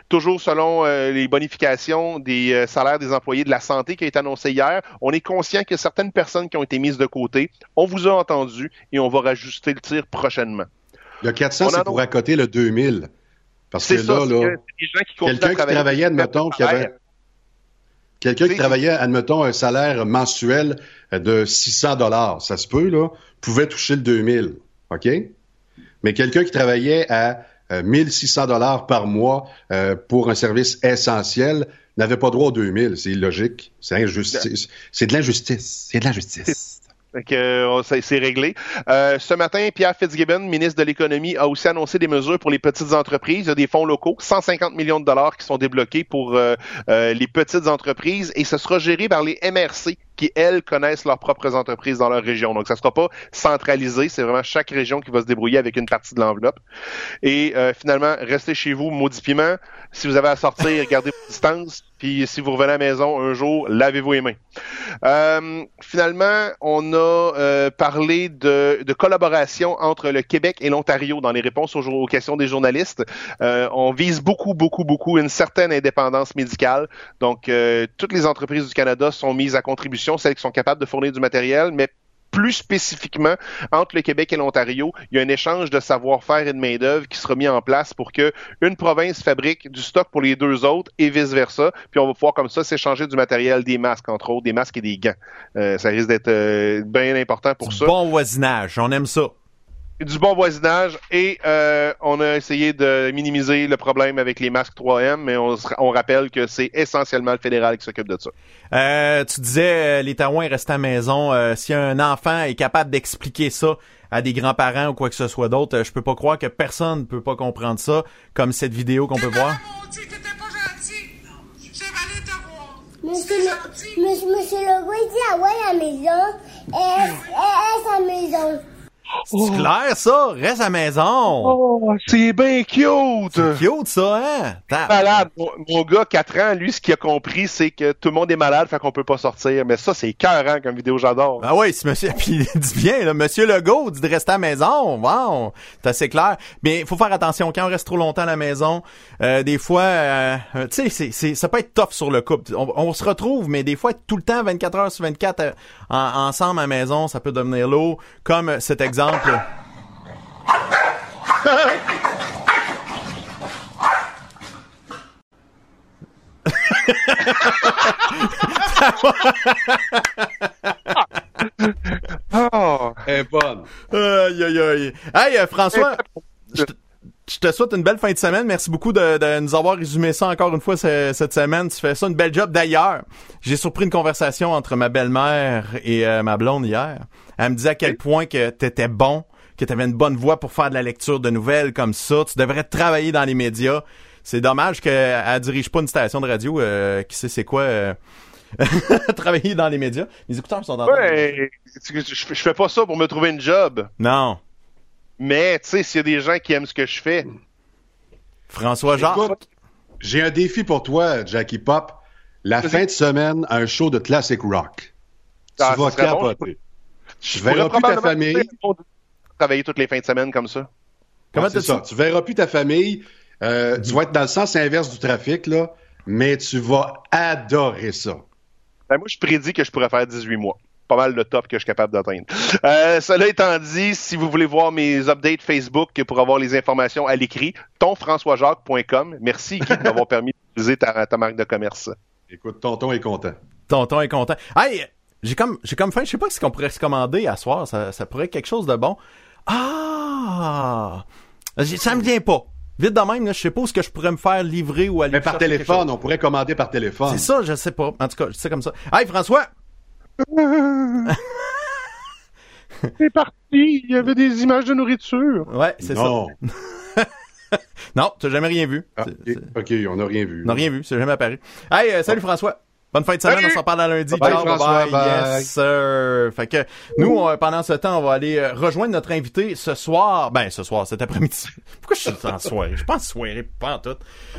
Toujours selon euh, les bonifications des euh, salaires des employés de la santé qui a été annoncé hier, on est conscient qu'il y a certaines personnes qui ont été mises de côté. On vous a entendu et on va rajuster le tir prochainement.
Le 400,
On
c'est pour accoter le 2000. Parce que
ça,
là, là,
que
quelqu'un qui travaillait, admettons, qui avait, quelqu'un qui
C'est-
travaillait, admettons, un salaire mensuel de 600 dollars, ça se peut, là, pouvait toucher le 2000. OK? Mais quelqu'un qui travaillait à 1600 dollars par mois euh, pour un service essentiel n'avait pas droit aux 2000. C'est illogique. C'est injustice. C'est de l'injustice. C'est de l'injustice.
Euh, c'est réglé. Euh, ce matin, Pierre Fitzgibbon, ministre de l'Économie, a aussi annoncé des mesures pour les petites entreprises. Il y a des fonds locaux, 150 millions de dollars qui sont débloqués pour euh, euh, les petites entreprises et ce sera géré par les MRC qui, elles, connaissent leurs propres entreprises dans leur région. Donc, ça sera pas centralisé. C'est vraiment chaque région qui va se débrouiller avec une partie de l'enveloppe. Et euh, finalement, restez chez vous, maudit piment. Si vous avez à sortir, gardez vos distances. Puis si vous revenez à la maison un jour, lavez-vous les mains. Euh, finalement, on a euh, parlé de, de collaboration entre le Québec et l'Ontario dans les réponses aux, questions des journalistes. Euh, on vise beaucoup, beaucoup, beaucoup une certaine indépendance médicale. Donc, euh, toutes les entreprises du Canada sont mises à contribution, celles qui sont capables de fournir du matériel, mais plus spécifiquement, entre le Québec et l'Ontario, il y a un échange de savoir-faire et de main-d'œuvre qui sera mis en place pour que une province fabrique du stock pour les deux autres et vice-versa. Puis on va pouvoir comme ça s'échanger du matériel, des masques, entre autres, des masques et des gants. Euh, ça risque d'être euh, bien important pour
Du
ça.
bon voisinage, on aime ça.
Du bon voisinage et euh, on a essayé de minimiser le problème avec les masques 3M, mais on, se- on rappelle que c'est essentiellement le fédéral qui s'occupe de ça.
Euh, tu disais, euh, les Taouins restent à la maison. Euh, si un enfant est capable d'expliquer ça à des grands-parents ou quoi que ce soit d'autre, euh, je peux pas croire que personne ne peut pas comprendre ça, comme cette vidéo qu'on peut voir.
Maudit, t'étais pas gentil. J'avais allé te voir.
Monsieur, le, monsieur, monsieur Legault, il dit ah ouais à la maison. Et, et, et sa maison.
C'est clair, ça? Reste à la maison!
Oh, c'est bien cute!
Cute, ça, hein?
Malade. Mon, mon gars, 4 ans, lui, ce qu'il a compris, c'est que tout le monde est malade, fait qu'on peut pas sortir. Mais ça, c'est écœurant comme vidéo, j'adore.
Ah oui, c'est monsieur, puis il dit bien, là, monsieur Legault dit de rester à la maison. Wow, c'est assez clair. Mais il faut faire attention, quand on reste trop longtemps à la maison, euh, des fois, euh, tu sais, c'est, c'est, ça peut être tough sur le couple. On, on se retrouve, mais des fois, être tout le temps, 24 heures sur 24, euh, en- ensemble à la maison, ça peut devenir lourd. Comme cet exemple.
Oh.
Elle est bonne.
Aïe, aïe, aïe. Hey, euh, François, je je te souhaite une belle fin de semaine. Merci beaucoup de, de nous avoir résumé ça encore une fois ce- cette semaine. Tu fais ça une belle job. D'ailleurs, j'ai surpris une conversation entre ma belle-mère et euh, ma blonde hier. Elle me disait à quel point que t'étais bon, que t'avais une bonne voix pour faire de la lecture de nouvelles comme ça. Tu devrais travailler dans les médias. C'est dommage qu'elle dirige pas une station de radio euh, qui sait c'est quoi euh, travailler dans les médias. Les écouteurs sont dans
Ouais, je, je, je fais pas ça pour me trouver une job.
Non.
Mais, tu sais, s'il y a des gens qui aiment ce que je fais,
François Jacques.
J'ai un défi pour toi, Jackie Pop. La fin de semaine, un show de classic rock.
Ah,
tu vas
ça serait bon,
capoter.
je
Tu verras plus ta famille.
travailler toutes les fins de semaine comme ça.
Comment
Ouais, ça. Tu verras plus ta famille. Euh, Tu vas être dans le sens inverse du trafic, là, mais tu vas adorer ça.
Ben, moi, je prédis que je pourrais faire 18 mois. Pas mal le top que je suis capable d'atteindre. Euh, cela étant dit, si vous voulez voir mes updates Facebook pour avoir les informations à l'écrit, tonfrançoisjacques.com. Merci, Guy, de m'avoir permis d'utiliser ta, ta marque de commerce.
Écoute, tonton est content.
Tonton est content. Hey, j'ai comme, j'ai comme faim. Je sais pas ce qu'on pourrait se commander à soir. Ça, ça pourrait être quelque chose de bon. Ah! Ça me vient pas. Vite de même, là, je sais pas ce que je pourrais me faire livrer ou aller
Mais par téléphone, on pourrait commander par téléphone.
C'est ça, je sais pas. En tout cas, c'est comme ça. Hey, François!
C'est parti. Il y avait des images de nourriture.
Ouais, c'est ça.
Non.
T'as jamais rien vu.
Ah,
C'est-
ok, on n'a rien vu.
On n'a rien vu, c'est jamais apparu. Hey, euh, salut François. Bonne fin de semaine,
Salut!
on s'en parle à lundi.
Bye,
Ciao,
François,
bye,
bye.
Yes, sir. Fait que nous, on- pendant ce temps, on va aller euh, rejoindre notre invité ce soir. Ben, ce soir, cet après-midi. Pourquoi je suis en soirée? Je pense soirée, pas en tout.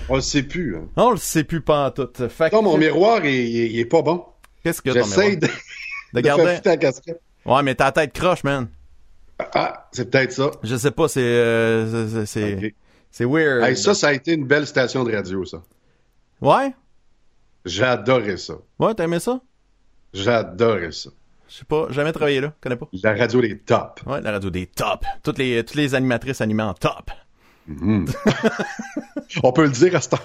On le sait plus. Hein.
On le sait plus pas en tout. Fait que,
mon miroir, il, il- il est pas bon.
Qu'est-ce que ton
J'essaie de,
garder?
casquette.
Ouais, mais ta tête croche, man.
Ah, c'est peut-être ça.
Je sais pas, c'est, euh, c'est, weird.
Hey, ça, ça a été une belle station de radio, ça.
Ouais?
Adoré ça.
Ouais, aimé ça?
Adoré ça.
Je sais pas, jamais travaillé là, connais pas.
La radio des tops.
Ouais, la radio des top. Toutes les, toutes les animatrices animées en top.
On peut le dire à cette heure.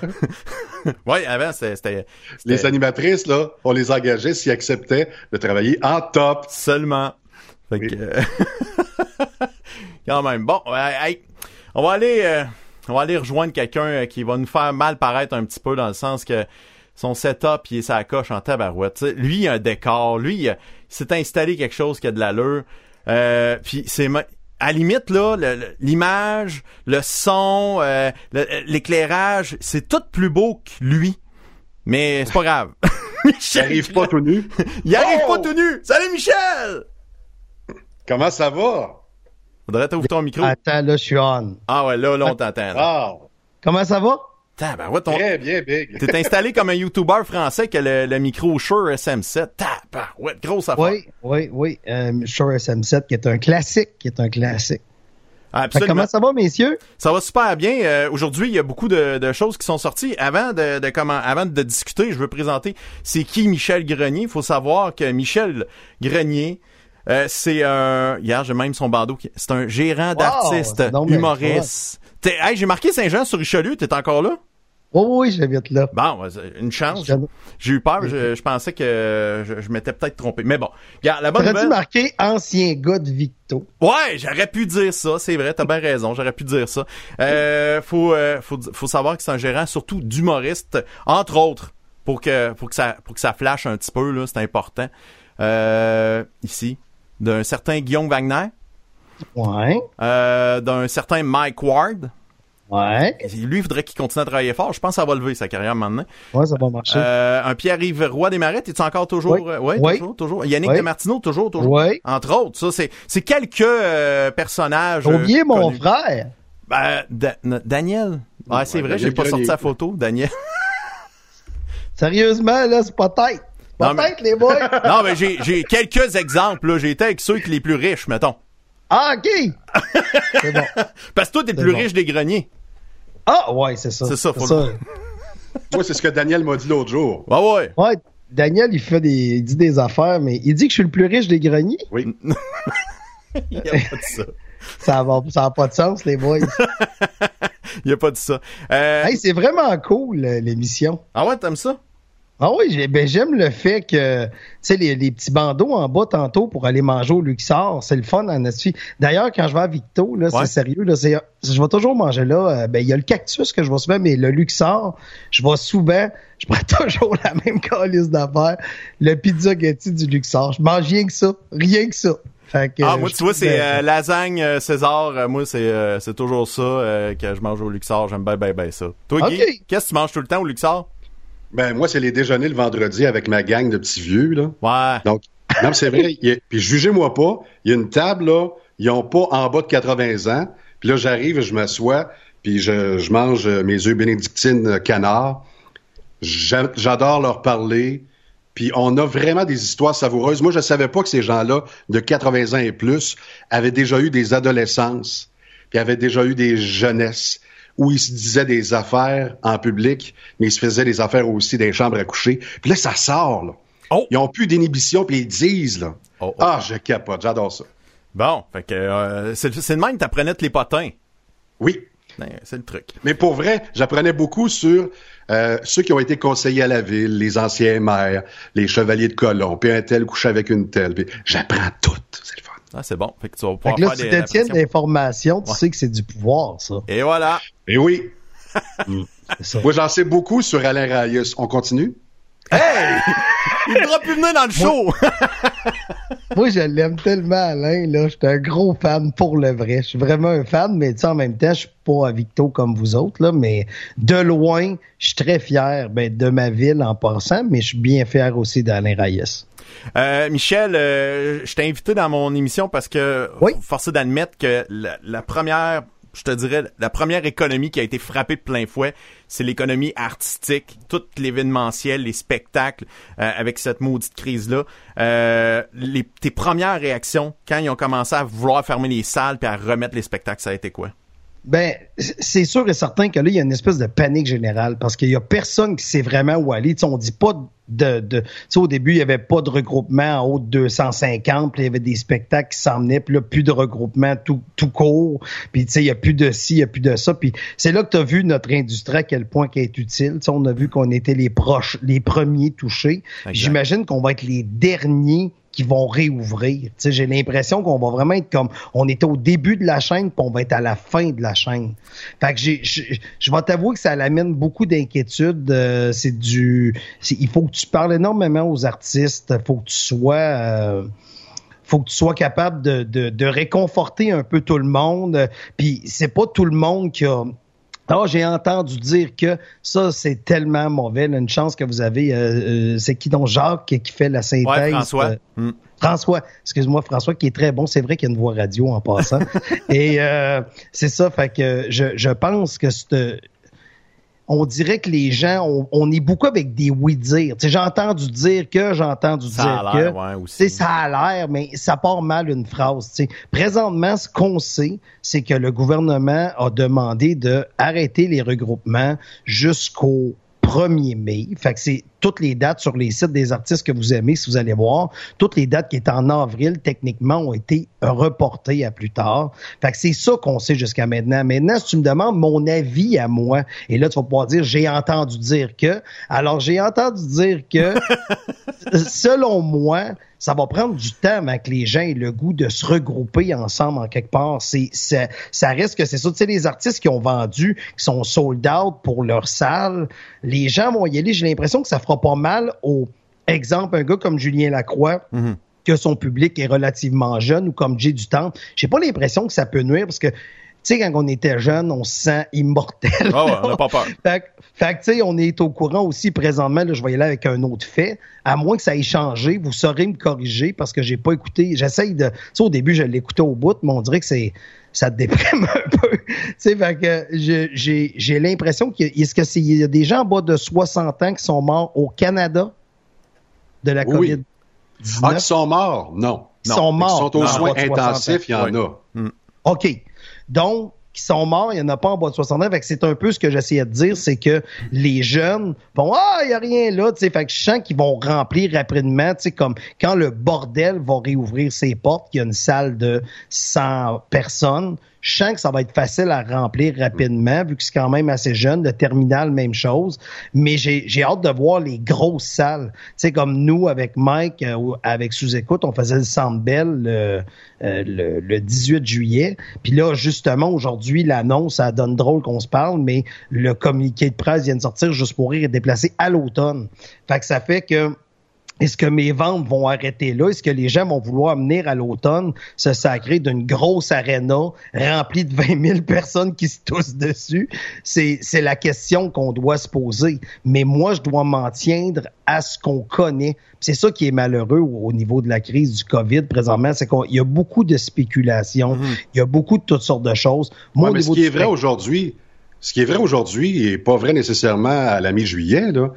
Ouais, avant, c'était,
Les animatrices, là, on les engageait s'ils acceptaient de travailler en top.
seulement. Fait
Oui.
que, euh, quand même. Bon, euh, hey, on va aller, euh, on va aller rejoindre quelqu'un qui va nous faire mal paraître un petit peu dans le sens que son setup, il est sa coche en tabarouette. Lui, il a un décor. Lui, il, s'est installé quelque chose qui a de l'allure. Euh, puis c'est à la limite là, le- le- l'image, le, son, euh, le- l'éclairage, c'est tout plus beau que lui. Mais c'est pas grave. Michel,
arrivent pas tout nus.
il arrive
Oh!
pas tout nu. Salut Michel.
Comment ça va?
Faudrait t'ouvrir ton micro.
Attends, là, je suis on.
Ah ouais, là, là, on t'entend. là.
Ah,
Comment ça va?
Tabarouette, ton-
très bien, Big.
T'es installé comme un YouTuber français qui a le, le micro Shure SM7. Tabarouette, grosse affaire.
Oui, oui, oui. Euh, Shure SM7 qui est un classique, qui est un classique.
Ah, absolument.
comment ça va, messieurs?
Ça va super bien. Euh, Aujourd'hui, il y a beaucoup de, de choses qui sont sorties. Avant de, de comment, avant de discuter, je veux présenter c'est qui Michel Grenier. Il faut savoir que Michel Grenier, euh, c'est un. Hier, j'ai même son bandeau. qui- C'est un gérant d'artiste,
c'est donc bien
humoriste. T'es- Hey, j'ai marqué Saint-Jean sur Richelieu. T'es encore là?
Oui, oui, j'habite là.
Bon, ouais, c'est une chance.
Je-
J'ai eu peur. Je, je pensais que je, je m'étais peut-être trompé. Mais bon, regarde, la bonne
T'aurais dû marquer ancien gars de Victo.
Ouais, j'aurais pu dire ça, c'est vrai, t'as bien raison, j'aurais pu dire ça. Euh, faut, euh, faut, faut savoir que c'est un gérant surtout d'humoriste, entre autres, pour que, pour que ça, pour que ça flash un petit peu là, c'est important. Euh, ici, d'un certain Guillaume Wagner,
Ouais,
euh, d'un certain Mike Ward.
ouais.
Lui, il faudrait qu'il continue à travailler fort. Je pense que ça va lever sa carrière maintenant.
Ouais, ça va marcher.
Euh, un Pierre-Yves Roy des Marais, es-tu encore toujours?
Oui.
euh, ouais,
Oui.
toujours, toujours. Yannick
Oui.
Demartino, toujours, toujours.
Oui.
Entre autres, ça, c'est, c'est quelques euh, personnages. Euh,
mon
connus.
frère.
Ben, Da- Daniel. Ah, c'est vrai, j'ai pas sorti sa photo, Daniel.
Sérieusement, là, c'est pas tête. Pas
Non, mais-
les boys.
non, mais j'ai, j'ai quelques exemples. J'ai été avec ceux qui les plus riches, mettons.
Ah, OK. c'est bon.
Parce que toi, t'es le plus
bon.
riche des greniers.
Ah, ouais, c'est ça.
C'est ça, faut le-
Moi, c'est ce que Daniel m'a dit l'autre jour.
Ouais, ouais.
Ouais, Daniel, il fait des, il dit des affaires, mais il dit que je suis le plus riche des greniers.
Oui.
Il a pas dit ça.
Ça va, ça a pas de sens, les boys.
Il a pas dit ça. Euh,
hey, c'est vraiment cool, euh, l'émission.
Ah ouais, t'aimes ça?
Ah oui, ben, j'aime le fait que, tu sais, les, les petits bandeaux en bas tantôt pour aller manger au Luxor, c'est le fun en esti. D'ailleurs, quand je vais à Victo, là,
Ouais.
c'est sérieux, là, c'est, je vais toujours manger là. euh, ben, il y a le cactus que je vais souvent, mais le Luxor, je vais souvent, je prends toujours la même calice d'affaires, le pizza Getty du Luxor. Je mange rien que ça, rien que ça. Fait que,
Ah,
euh,
moi, tu vois, c'est
euh,
lasagne euh, César. Euh, moi, c'est, c'est toujours ça que je mange au Luxor. J'aime bien, bien, bien ça. Toi, Guy, qu'est-ce que tu manges tout le temps au Luxor?
Ben, moi, c'est les déjeuners le vendredi avec ma gang de petits vieux, là.
Ouais.
Donc, non, c'est vrai. a- puis jugez-moi pas, il y a une table, là, ils ont pas en bas de 80 ans. Puis là, j'arrive, je m'assois, puis je, je mange euh, mes œufs bénédictines euh, canard. J'a- J'adore leur parler. Puis on a vraiment des histoires savoureuses. Moi, je savais pas que ces gens-là, de 80 ans et plus, avaient déjà eu des adolescences, puis avaient déjà eu des jeunesses, où ils se disaient des affaires en public, mais ils se faisaient des affaires aussi dans les chambres à coucher. Puis là, ça sort, là.
Oh.
Ils ont plus d'inhibition, puis ils disent, là.
Oh, oh.
Ah, je capote, j'adore ça.
Bon, fait que euh, c'est, de même que t'apprenais tous les potins.
Oui.
Ben, c'est le truc.
Mais pour vrai, j'apprenais beaucoup sur euh, ceux qui ont été conseillers à la ville, les anciens maires, les chevaliers de colomb, puis un tel couche avec une telle. J'apprends tout. C'est le fun.
Ah, c'est bon. Fait que tu vas
Fait
pouvoir
que là,
faire
tu détiens l'information, tu
Ouais.
sais que c'est du pouvoir, ça.
Et voilà.
Et oui, moi j'en sais beaucoup sur Alain Rayus. On continue?
Hey! Il voudra plus venir dans le show.
Moi, je l'aime tellement, Alain. Là, je suis un gros fan pour le vrai. Je suis vraiment un fan, mais en même temps, je suis pas à Victo comme vous autres, là, mais de loin, je suis très fier ben, de ma ville en passant, mais je suis bien fier aussi d'Alain Reyes.
Euh, Michel, euh, je t'ai invité dans mon émission parce que
Oui.
forcé d'admettre que la, la première, je te dirais, la première économie qui a été frappée de plein fouet, c'est l'économie artistique, tout l'événementiel, les spectacles, euh, avec cette maudite crise-là. Euh, les, tes premières réactions quand ils ont commencé à vouloir fermer les salles puis à remettre les spectacles, ça a été quoi?
Ben, c'est sûr et certain que là, il y a une espèce de panique générale parce qu'il y a personne qui sait vraiment où aller. Tu sais, on dit pas de, de tu sais, au début, il y avait pas de regroupement en haut de 250, puis il y avait des spectacles qui s'emmenaient, puis là, plus de regroupement tout, tout court, puis tu sais, il y a plus de ci, il y a plus de ça, puis c'est là que tu as vu notre industrie à quel point qu'elle est utile. Tu sais, on a vu qu'on était les proches, les premiers touchés. J'imagine qu'on va être les derniers qui vont réouvrir. J'ai l'impression qu'on va vraiment être comme on était au début de la chaîne, puis on va être à la fin de la chaîne. Fait que je, vais t'avouer que ça l'amène beaucoup d'inquiétude. Euh, c'est du, il faut que tu parles énormément aux artistes. Faut que tu sois euh, faut que tu sois capable de, de, de réconforter un peu tout le monde. Puis c'est pas tout le monde qui a ah, j'ai entendu dire que ça, c'est tellement mauvais. là, une chance que vous avez. euh, euh, c'est qui donc Jacques qui, fait la synthèse?
Ouais, François.
euh,
Hmm.
François, excuse-moi, François, qui est très bon. C'est vrai qu'il y a une voix radio en passant. Et euh, c'est ça, fait que je, je pense que c'est. On dirait que les gens, on, on est beaucoup avec des oui-dire. J'ai entendu dire que, j'ai entendu
Ça
dire
a
que.
l'air, ouais, aussi.
ça a l'air, mais ça part mal une phrase. tu sais. Présentement, ce qu'on sait, c'est que le gouvernement a demandé de arrêter les regroupements jusqu'au 1er mai. Fait que c'est toutes les dates sur les sites des artistes que vous aimez, si vous allez voir. Toutes les dates qui étaient en avril, techniquement, ont été reportées à plus tard. Fait que c'est ça qu'on sait jusqu'à maintenant. Maintenant, si tu me demandes mon avis à moi, et là, tu vas pouvoir dire, j'ai entendu dire que. Alors, j'ai entendu dire que selon moi, ça va prendre du temps avant que les gens aient le goût de se regrouper ensemble en quelque part. C'est, ça, ça reste que c'est ça. Tu sais, les artistes qui ont vendu, qui sont sold out pour leur salle, les gens vont y aller. J'ai l'impression que ça fera pas mal au exemple, un gars comme Julien Lacroix,
Mhm.
que son public est relativement jeune ou comme Jay du Temple. J'ai pas l'impression que ça peut nuire parce que, sais, quand on était jeune, on se sent immortel.
Ah ouais, on n'a pas peur.
Fait, que- fait tu sais, on est au courant aussi présentement, là, je vais y aller avec un autre fait. À moins que ça ait changé, vous saurez me corriger parce que j'ai pas écouté. J'essaye de. Tu sais, au début, je l'écoutais au bout, mais on dirait que c'est. Ça te déprime un peu. Tu sais, fait que j'ai l'impression qu'il y a, est-ce que c'est- il y a des gens en bas de 60 ans qui sont morts au Canada de la
Oui.
COVID-19?
Ah, qui sont morts? Non.
Qui sont morts.
Qui sont aux
Non,
soins
pas de 60 ans.
intensifs, il y en
Oui.
a.
OK. Donc, qui sont morts, il n'y en a pas en bas de 60 ans. Fait que c'est un peu ce que j'essayais de dire, c'est que les jeunes vont Ah, il n'y a rien là, tu sais. Fait que je sens qu'ils vont remplir rapidement, tu sais, comme quand le bordel va réouvrir ses portes, qu'il y a une salle de 100 personnes. Je sens que ça va être facile à remplir rapidement, vu que c'est quand même assez jeune. Le terminal, même chose. Mais j'ai hâte de voir les grosses salles. Tu sais, comme nous, avec Mike, euh, avec Sous-Écoute, on faisait le Centre Bell le, euh, le, le 18 juillet. Puis là, justement, aujourd'hui, l'annonce, ça donne drôle qu'on se parle, mais le communiqué de presse vient de sortir juste pour rire est déplacé à l'automne. Fait que ça fait que est-ce que mes ventes vont arrêter là? Est-ce que les gens vont vouloir venir à l'automne se sacrer d'une grosse arena remplie de 20 000 personnes qui se toussent dessus? C'est, la question qu'on doit se poser. Mais moi, je dois m'en tiendre à ce qu'on connaît. C'est ça qui est malheureux au, au niveau de la crise du COVID présentement, c'est qu'il y a beaucoup de spéculation, il y a beaucoup de toutes sortes de choses. Moi,
Ouais,
au
mais ce qui
du
est vrai aujourd'hui, ce qui est vrai aujourd'hui est pas vrai nécessairement à la mi-juillet, là.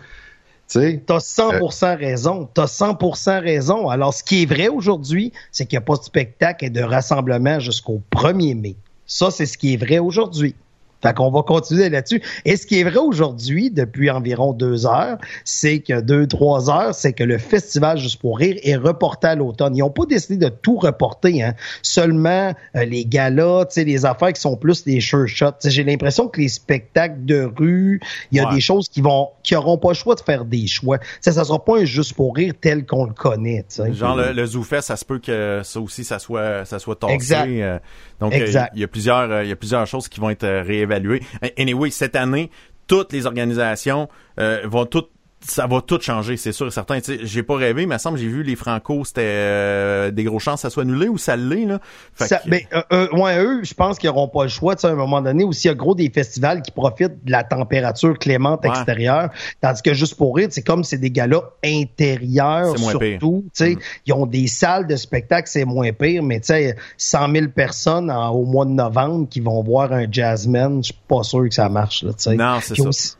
T'as 100% raison. T'as 100% raison. Alors, ce qui est vrai aujourd'hui, c'est qu'il n'y a pas de spectacle et de rassemblement jusqu'au 1er mai. Ça, c'est ce qui est vrai aujourd'hui. Fait qu'on va continuer là-dessus. Et ce qui est vrai aujourd'hui, depuis environ deux heures, c'est que deux, trois heures, c'est que le festival Juste pour rire est reporté à l'automne. Ils n'ont pas décidé de tout reporter, hein. Seulement euh, les galas, tu sais, les affaires qui sont plus des sure shots. J'ai l'impression que les spectacles de rue, il y a
Ouais.
des choses qui vont, qui auront pas le choix de faire des choix. Ça sera pas un Juste pour rire tel qu'on le connaît, tu sais.
Genre le, le ça se peut que ça aussi, ça soit, ça soit.
Exact.
euh, donc, euh,
Exact.
il y a plusieurs, euh, il y a plusieurs choses qui vont être euh, réévaluées. Anyway, cette année, toutes les organisations euh, vont toutes ça va tout changer, c'est sûr et certain. J'ai pas rêvé, mais il me semble que j'ai vu les Franco, c'était euh, des gros chances que ça soit annulé ou ça l'est, là. Fait
Ça-
que-
ben, euh, euh, ouais, eux, je pense qu'ils n'auront pas le choix, tu sais, à un moment donné, aussi, il y a gros des festivals qui profitent de la température clémente
Ouais.
extérieure, tandis que juste pour rire, c'est comme c'est des galas intérieurs,
C'est moins
surtout, tu sais, ils ont des salles de spectacle, c'est moins pire, mais tu sais, 100 000 personnes en- au mois de novembre qui vont voir un jazzman, je suis pas sûr que ça marche, là.
Non, c'est ça.
aussi-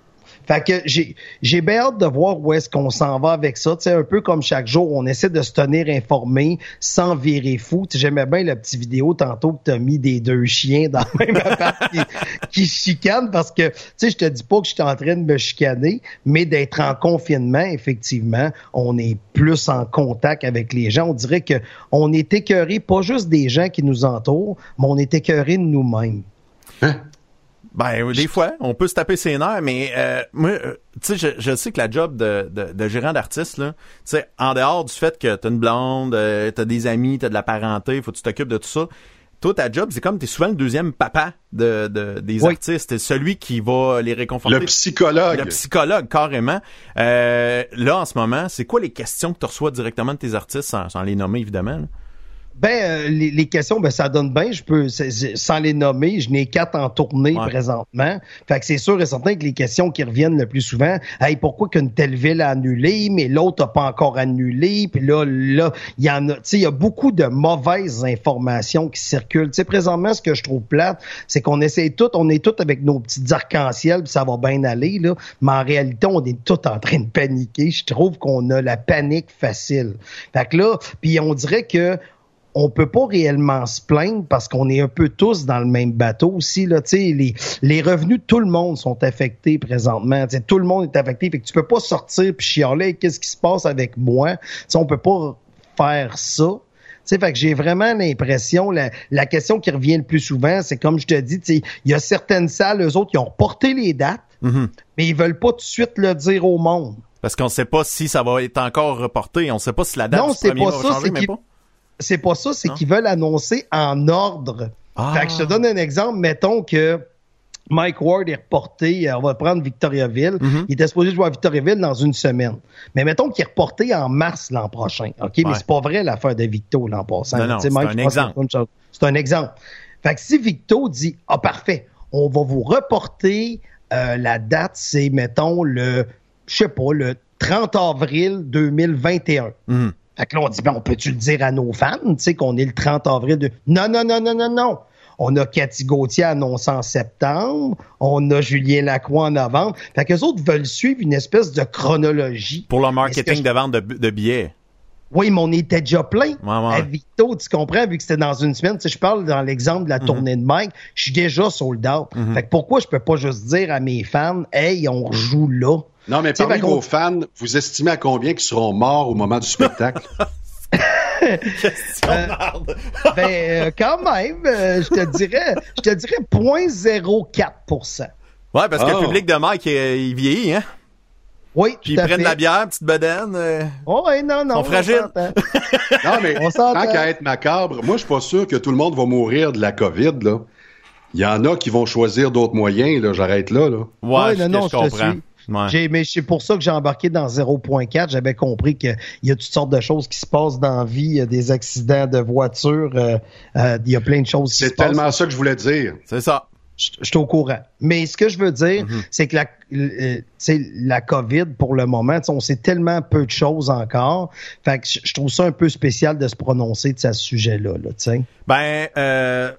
fait que j'ai j'ai bien hâte de voir où est-ce qu'on s'en va avec ça. Sais, un peu comme chaque jour, on essaie de se tenir informé sans virer fou. J'aimais bien la petite vidéo tantôt que tu mis des deux chiens dans même appart qui, qui chicanent parce que, tu sais, je te dis pas que je suis en train de me chicaner, mais d'être en confinement, effectivement, on est plus en contact avec les gens. On dirait que on est écœuré, pas juste des gens qui nous entourent, mais on est écœuré de nous-mêmes.
Ben, oui, des fois, on peut se taper ses nerfs, mais euh, moi, euh, tu sais, je, je sais que la job de, de, de gérant d'artiste, là, tu sais, en dehors du fait que t'as une blonde, euh, t'as des amis, t'as de la parenté, faut que tu t'occupes de tout ça. Toi, ta job, c'est comme t'es souvent le deuxième papa de, de des
Oui.
artistes. T'es celui qui va les réconforter.
Le psychologue.
Le psychologue, carrément. Euh, là, en ce moment, c'est quoi les questions que tu reçois directement de tes artistes, sans, sans les nommer, évidemment? là?
Ben, euh, les, les questions, ben, ça donne bien. Je peux, sans les nommer, je n'ai quatre en tournée
Ouais.
présentement. Fait que c'est sûr et certain que les questions qui reviennent le plus souvent, hey, pourquoi qu'une telle ville a annulé, mais l'autre n'a pas encore annulé, puis là, là, il y en a, tu sais, il y a beaucoup de mauvaises informations qui circulent. Tu sais, présentement, ce que je trouve plate, c'est qu'on essaie tout, on est tous avec nos petites arcs-en-ciel, puis ça va bien aller, là, mais en réalité, on est tous en train de paniquer. Je trouve qu'on a la panique facile. Fait que là, puis on dirait que on peut pas réellement se plaindre parce qu'on est un peu tous dans le même bateau aussi. Là, les, les revenus de tout le monde sont affectés présentement. Tout le monde est affecté. Fait que tu peux pas sortir puis chialer qu'est-ce qui se passe avec moi? Tu sais, on peut pas faire ça. Fait que j'ai vraiment l'impression, la, la question qui revient le plus souvent, c'est comme je te dis, il y a certaines salles, eux autres, qui ont reporté les dates,
Mhm.
mais ils veulent pas tout de suite le dire au monde.
Parce qu'on sait pas si ça va être encore reporté. On sait pas si la date
Non,
du premier
pas
va
ça,
changer, mais pas.
C'est pas ça, c'est qu'ils veulent annoncer en ordre.
Ah.
Fait que je te donne un exemple. Mettons que Mike Ward est reporté, euh, on va prendre Victoriaville.
Mhm.
Il était supposé jouer à Victoriaville dans une semaine. Mais mettons qu'il est reporté en mars l'an prochain. OK?
Ouais.
Mais c'est pas vrai l'affaire de Victo l'an passant.
C'est un exemple.
c'est un exemple. Fait que si Victo dit Ah, parfait, on va vous reporter euh, la date, c'est, mettons, le, je sais pas, le 30 avril 2021.
Mhm.
Fait que là, on dit, ben, on peut-tu le dire à nos fans, tu sais, qu'on est le 30 avril de... Non, non, non, non, non, non. On a Cathy Gauthier annoncé en septembre. On a Julien Lacroix en novembre. Fait que les autres veulent suivre une espèce de chronologie.
Pour le marketing de vente de, de billets.
Oui, mais on était déjà plein.
Ouais, ouais.
À tu comprends, vu que c'était dans une semaine. Tu sais, je parle dans l'exemple de la tournée de Mike. Je suis déjà sold out.
Mhm.
Fait que pourquoi je peux pas juste dire à mes fans, hey, on rejoue là?
Non, mais parmi vos fans, vous estimez à combien qui seront morts au moment du spectacle?
Ben, euh, quand même, euh, je te dirais, je te dirais 0.04%
Ouais, parce que le public de Mike, il, il vieillit, hein?
Oui,
Puis ils prennent
fait.
la bière, petite bedaine. euh.
Oh, ouais, non, non.
Sont
on
fragiles.
s'entend.
Non, mais
On s'entend.
tant qu'à être macabre, moi, je suis pas sûr que tout le monde va mourir de la COVID, là. Il y en a qui vont choisir d'autres moyens, là. J'arrête là, là.
Ouais,
Ouais,
je,
non, non,
je
je te
comprends.
suis.
Ouais.
Mais c'est pour ça que j'ai embarqué dans 0.4. J'avais compris qu'il y a toutes sortes de choses qui se passent dans la vie, il y a des accidents de voiture, euh, euh, il y a plein de choses qui se
C'est
passent.
tellement ça que je voulais dire.
C'est ça.
Je je suis au courant. Mais ce que je veux dire,
Mhm.
c'est que la, euh, la COVID, pour le moment, on sait tellement peu de choses encore. Fait que je je trouve ça un peu spécial de se prononcer de ce sujet-là. Là, tu sais.
Ben, euh,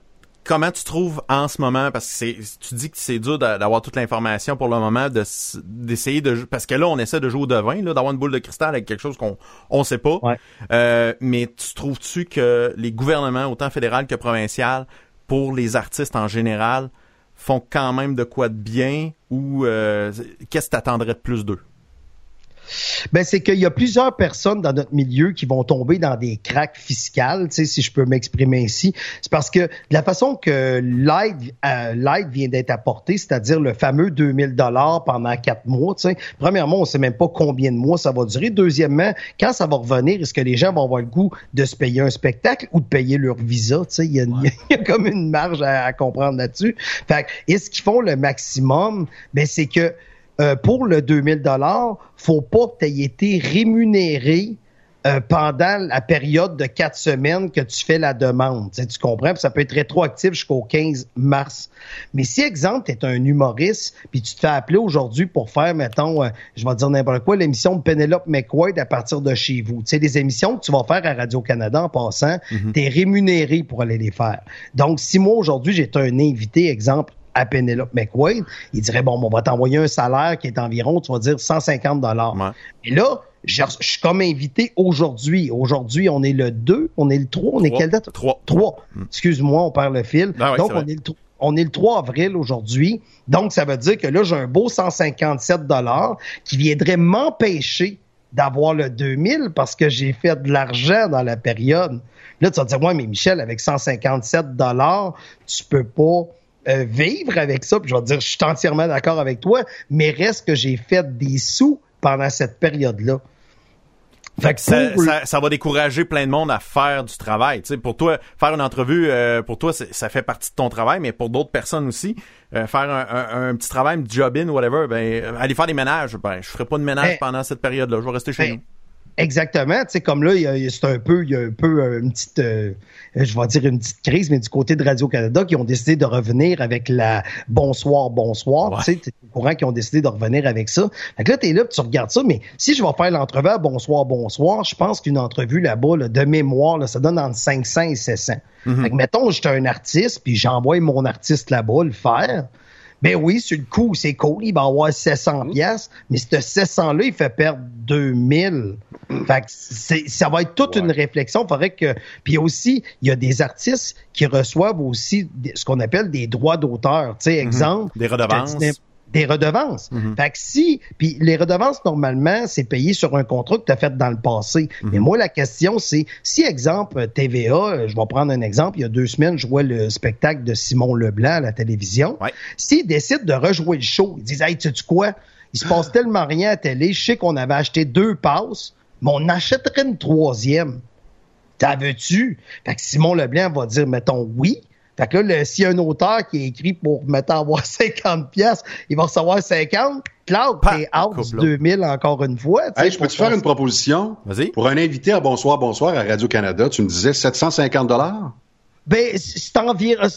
comment tu trouves en ce moment, parce que c'est, tu dis que c'est dur d'a- d'avoir toute l'information pour le moment, de d'essayer de, parce que là, on essaie de jouer au devin, là, d'avoir une boule de cristal avec quelque chose qu'on on sait pas.
Ouais.
Euh, mais tu trouves-tu que les gouvernements, autant fédéral que provincial, pour les artistes en général, font quand même de quoi de bien ou euh, qu'est-ce que t'attendrais de plus d'eux?
Ben, c'est qu'il y a plusieurs personnes dans notre milieu qui vont tomber dans des cracks fiscales, tu sais, si je peux m'exprimer ainsi. C'est parce que de la façon que l'aide, euh, l'aide vient d'être apportée, c'est-à-dire le fameux 2000 dollars pendant quatre mois, tu sais. Premièrement, on sait même pas combien de mois ça va durer. Deuxièmement, quand ça va revenir, est-ce que les gens vont avoir le goût de se payer un spectacle ou de payer leur visa, tu sais? Il y, a- il y a comme une marge à, à comprendre là-dessus. Fait que, est-ce qu'ils font le maximum? Ben, c'est que euh, pour le 2000 dollars, faut pas que tu aies été rémunéré euh, pendant la période de quatre semaines que tu fais la demande. Tu, sais, tu comprends? Puis ça peut être rétroactif jusqu'au 15 mars. Mais si, exemple, tu es un humoriste, puis tu te fais appeler aujourd'hui pour faire, mettons, euh, je vais dire n'importe quoi, l'émission de Penelope McQuaid à partir de chez vous. Tu sais, des émissions que tu vas faire à Radio-Canada en passant, tu es rémunéré pour aller les faire. Donc, si moi, aujourd'hui, j'étais un invité, exemple, à Penelope McQuaid, il dirait, bon, on va t'envoyer un salaire qui est environ, tu vas dire, 150 dollars. Et là, je, je suis comme invité aujourd'hui. Aujourd'hui, on est le 2, on est le 3, on est quelle date?
Trois.
3. Excuse-moi, on perd le fil.
Ah
Donc, on est, le, tro- on est le 3 avril aujourd'hui. Donc, ça veut dire que là, j'ai un beau 157 dollars qui viendrait m'empêcher d'avoir le 2000 parce que j'ai fait de l'argent dans la période. Là, tu vas te dire, ouais, mais Michel, avec 157 dollars, tu peux pas euh, vivre avec ça. Puis je vais te dire, je suis entièrement d'accord avec toi, mais reste que j'ai fait des sous pendant cette période-là.
Fait que ça, ça, ça va décourager plein de monde à faire du travail. Tu sais, pour toi, faire une entrevue, euh, pour toi, ça fait partie de ton travail, mais pour d'autres personnes aussi, euh, faire un, un- un petit travail, un job-in, whatever, ben, aller faire des ménages, ben, je ferai pas de ménage
Eh.
pendant cette période-là. Je vais rester chez
Ben,
nous.
Exactement, tu sais comme là, c'est un peu, il y a un peu une petite, euh, je vais dire une petite crise, mais du côté de Radio Canada qui ont décidé de revenir avec la bonsoir, bonsoir.
Ouais.
Tu sais, t'es au courant qu'ils ont décidé de revenir avec ça. Fait que là, t'es là, tu regardes ça, mais si je vais faire l'entrevue à bonsoir, bonsoir, je pense qu'une entrevue là-bas, là, de mémoire, là, ça donne entre 500 et 700. Fait que mettons, j'étais un artiste, puis j'envoie mon artiste là-bas le faire. Ben oui, sur le coup, c'est cool, il va avoir 700 pièces, mais ce 700-là, il fait perdre 2000. Fait que c'est, ça va être toute une réflexion. Faudrait que, puis aussi, il y a des artistes qui reçoivent aussi ce qu'on appelle des droits d'auteur. Tu sais, exemple.
Des redevances.
Des redevances. Fait que si, puis les redevances, normalement, c'est payé sur un contrat que tu as fait dans le passé. Mais moi, la question, c'est, si, exemple, TVA, euh, je vais prendre un exemple, il y a deux semaines, je vois le spectacle de Simon Leblanc à la télévision.
Ouais.
S'ils décident de rejouer le show, ils disent, hey, tu sais quoi? Il se passe tellement rien à la télé. Je sais qu'on avait acheté deux passes, mais on achèterait une troisième. T'as veux-tu? Fait que Simon Leblanc va dire, mettons, oui. Fait que là, le- s'il y a un auteur qui a écrit pour, mettons, avoir 50 pièces, il va recevoir 50. Claude, t'es out
coupe
du
là.
2000 encore une fois. tu sais,
Hey, je peux te faire une proposition?
Vas-y.
Pour un invité à Bonsoir, Bonsoir à Radio-Canada, tu me disais 750 dollars?
Ben, c'est environ,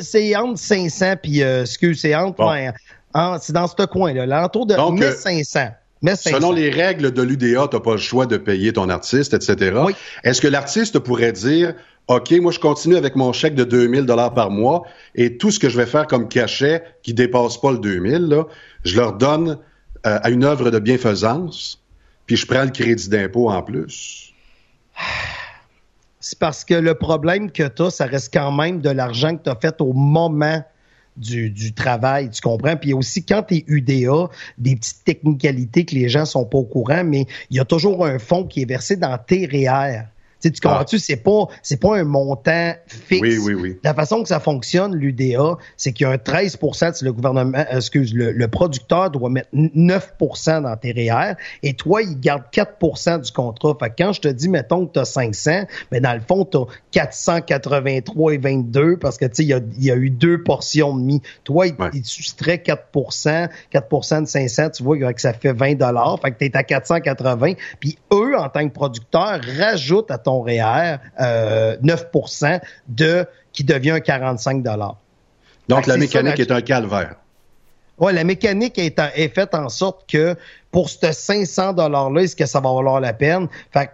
c'est entre 500 puis, euh, excuse, c'est entre,
Bon.
ouais, en- c'est dans ce coin-là, l'entour de
Donc, euh,
1500. 1500.
Selon les règles de l'UDA, tu n'as pas le choix de payer ton artiste, etc.
Oui.
Est-ce que l'artiste pourrait dire, OK, moi, je continue avec mon chèque de 2000 dollars par mois et tout ce que je vais faire comme cachet qui dépasse pas le 2000, là, je leur donne euh, à une œuvre de bienfaisance, puis je prends le crédit d'impôt en plus.
C'est parce que le problème que tu as, ça reste quand même de l'argent que tu as fait au moment du, travail, tu comprends? Puis aussi, quand tu es UDA, des petites technicalités que les gens sont pas au courant, mais il y a toujours un fonds qui est versé dans tes REER. Tu, sais, tu comprends-tu? C'est pas, c'est pas un montant fixe.
Oui, oui, oui.
La façon que ça fonctionne, l'UDA, c'est qu'il y a un 13 si le gouvernement, euh, excuse, le, le producteur doit mettre 9% dans tes REER et toi, il garde 4% du contrat. Fait que quand je te dis, mettons que tu as 500, mais dans le fond, tu as 483 et 22 parce que, tu sais, il y a, il y a eu deux portions de mi. Toi, il,
Ouais.
il te soustrait 4 4 de 500, tu vois que ça fait 20 Fait que tu es à 480. Puis eux, en tant que producteurs, rajoutent à ton REER euh, 9 de qui devient un 45
Donc, la mécanique est un calvaire.
Ouais, la mécanique est, en- est faite en sorte que pour ce 500 dollars-là, est-ce que ça va valoir la peine? Fait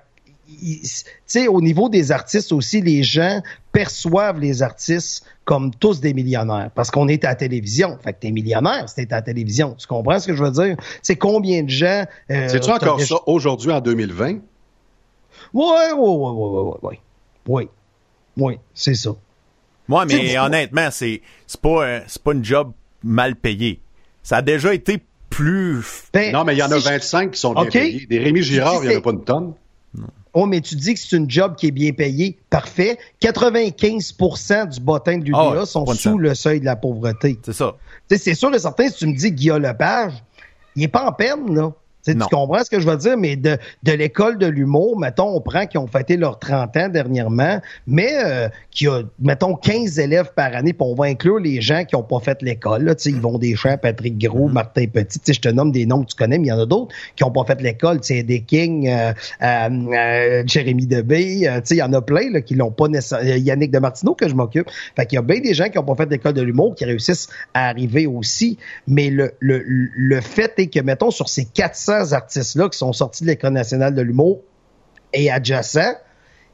sais, au niveau des artistes aussi, les gens perçoivent les artistes comme tous des millionnaires parce qu'on est à la télévision. Fait que t'es millionnaire si t'es à la télévision. Tu comprends ce que je veux dire? C'est combien de gens... euh,
C'est-tu encore ça aujourd'hui en 2020?
Ouais, ouais, ouais, ouais, ouais, ouais, ouais. Oui, oui, c'est ça.
Moi,
Tu
mais honnêtement, c'est c'est pas un- c'est pas une job mal payée. Ça a déjà été plus
Ben,
Non, mais il y en a
si je-
25 qui sont bien payés. Des Rémi Girard, il n'y en a pas une tonne.
Oh, mais tu dis que c'est une job qui est bien payée. Parfait. 95% du bottin de l'UDA
Ah ouais,
sont sous le seuil de la pauvreté.
c'est ça.
C'est sûr et certain, si tu me dis Guillaume Lepage, il est pas en peine, là. Tu comprends ce que je veux dire? Mais de, de l'école de l'humour, mettons, on prend qui ont fêté leurs 30 ans dernièrement, mais euh, qui a, mettons, 15 élèves par année, puis on va inclure les gens qui n'ont pas fait l'école. Là, tu sais, ils vont des champs, Patrick Gros, Martin Petit, tu sais, je te nomme des noms que tu connais, mais il y en a d'autres qui n'ont pas fait l'école. Tu sais, des King, euh, euh, euh, Jérémy Debé, euh, tu sais, il y en a plein là, qui l'ont pas nécessairement. Yannick de Martineau que je m'occupe. Fait qu'il y a bien des gens qui n'ont pas fait l'école de l'humour qui réussissent à arriver aussi. Mais le, le, le fait est que, mettons, sur ces 400 artistes-là qui sont sortis de l'École nationale de l'humour et adjacents,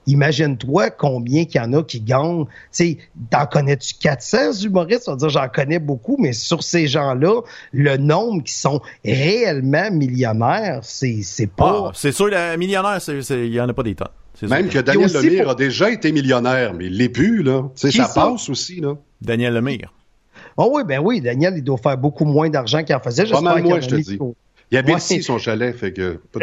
imagine-toi combien qu'il y en a qui gagnent. Tu sais, t'en connais-tu 400 humoristes? On va dire, j'en connais beaucoup, mais sur ces gens-là, le nombre qui sont réellement millionnaires, c'est, c'est pas...
Ah, c'est sûr, le millionnaire, c'est- c'est- il y en a pas des tonnes. C'est sûr.
Même que Daniel Lemire
pour-
a déjà été millionnaire, mais il l'est plus, là. Tu sais, ça,
ça?
passe aussi, là.
Daniel Lemire.
Oh oui, ben oui, Daniel, il doit faire beaucoup moins d'argent qu'il en faisait.
Pas mal moins, je te
mis
dis.
au-
Il habite
Ouais.
ici, son chalet, fait que... Pas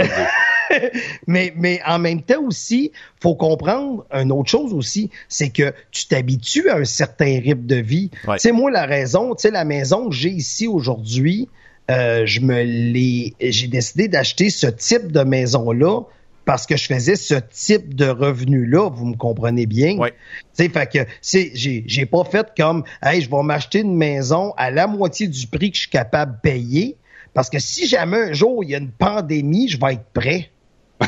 mais, mais en même temps aussi, faut comprendre une autre chose aussi, c'est que tu t'habitues à un certain rythme de vie.
Ouais.
Tu sais, moi, la raison, tu sais, la maison que j'ai ici aujourd'hui, euh, je me l'ai, j'ai décidé d'acheter ce type de maison-là parce que je faisais ce type de revenu-là, vous me comprenez bien.
Ouais.
Tu sais, fait que c'est, j'ai, j'ai pas fait comme, hey, je vais m'acheter une maison à la moitié du prix que je suis capable de payer, parce que si jamais un jour il y a une pandémie, je vais être prêt. Mais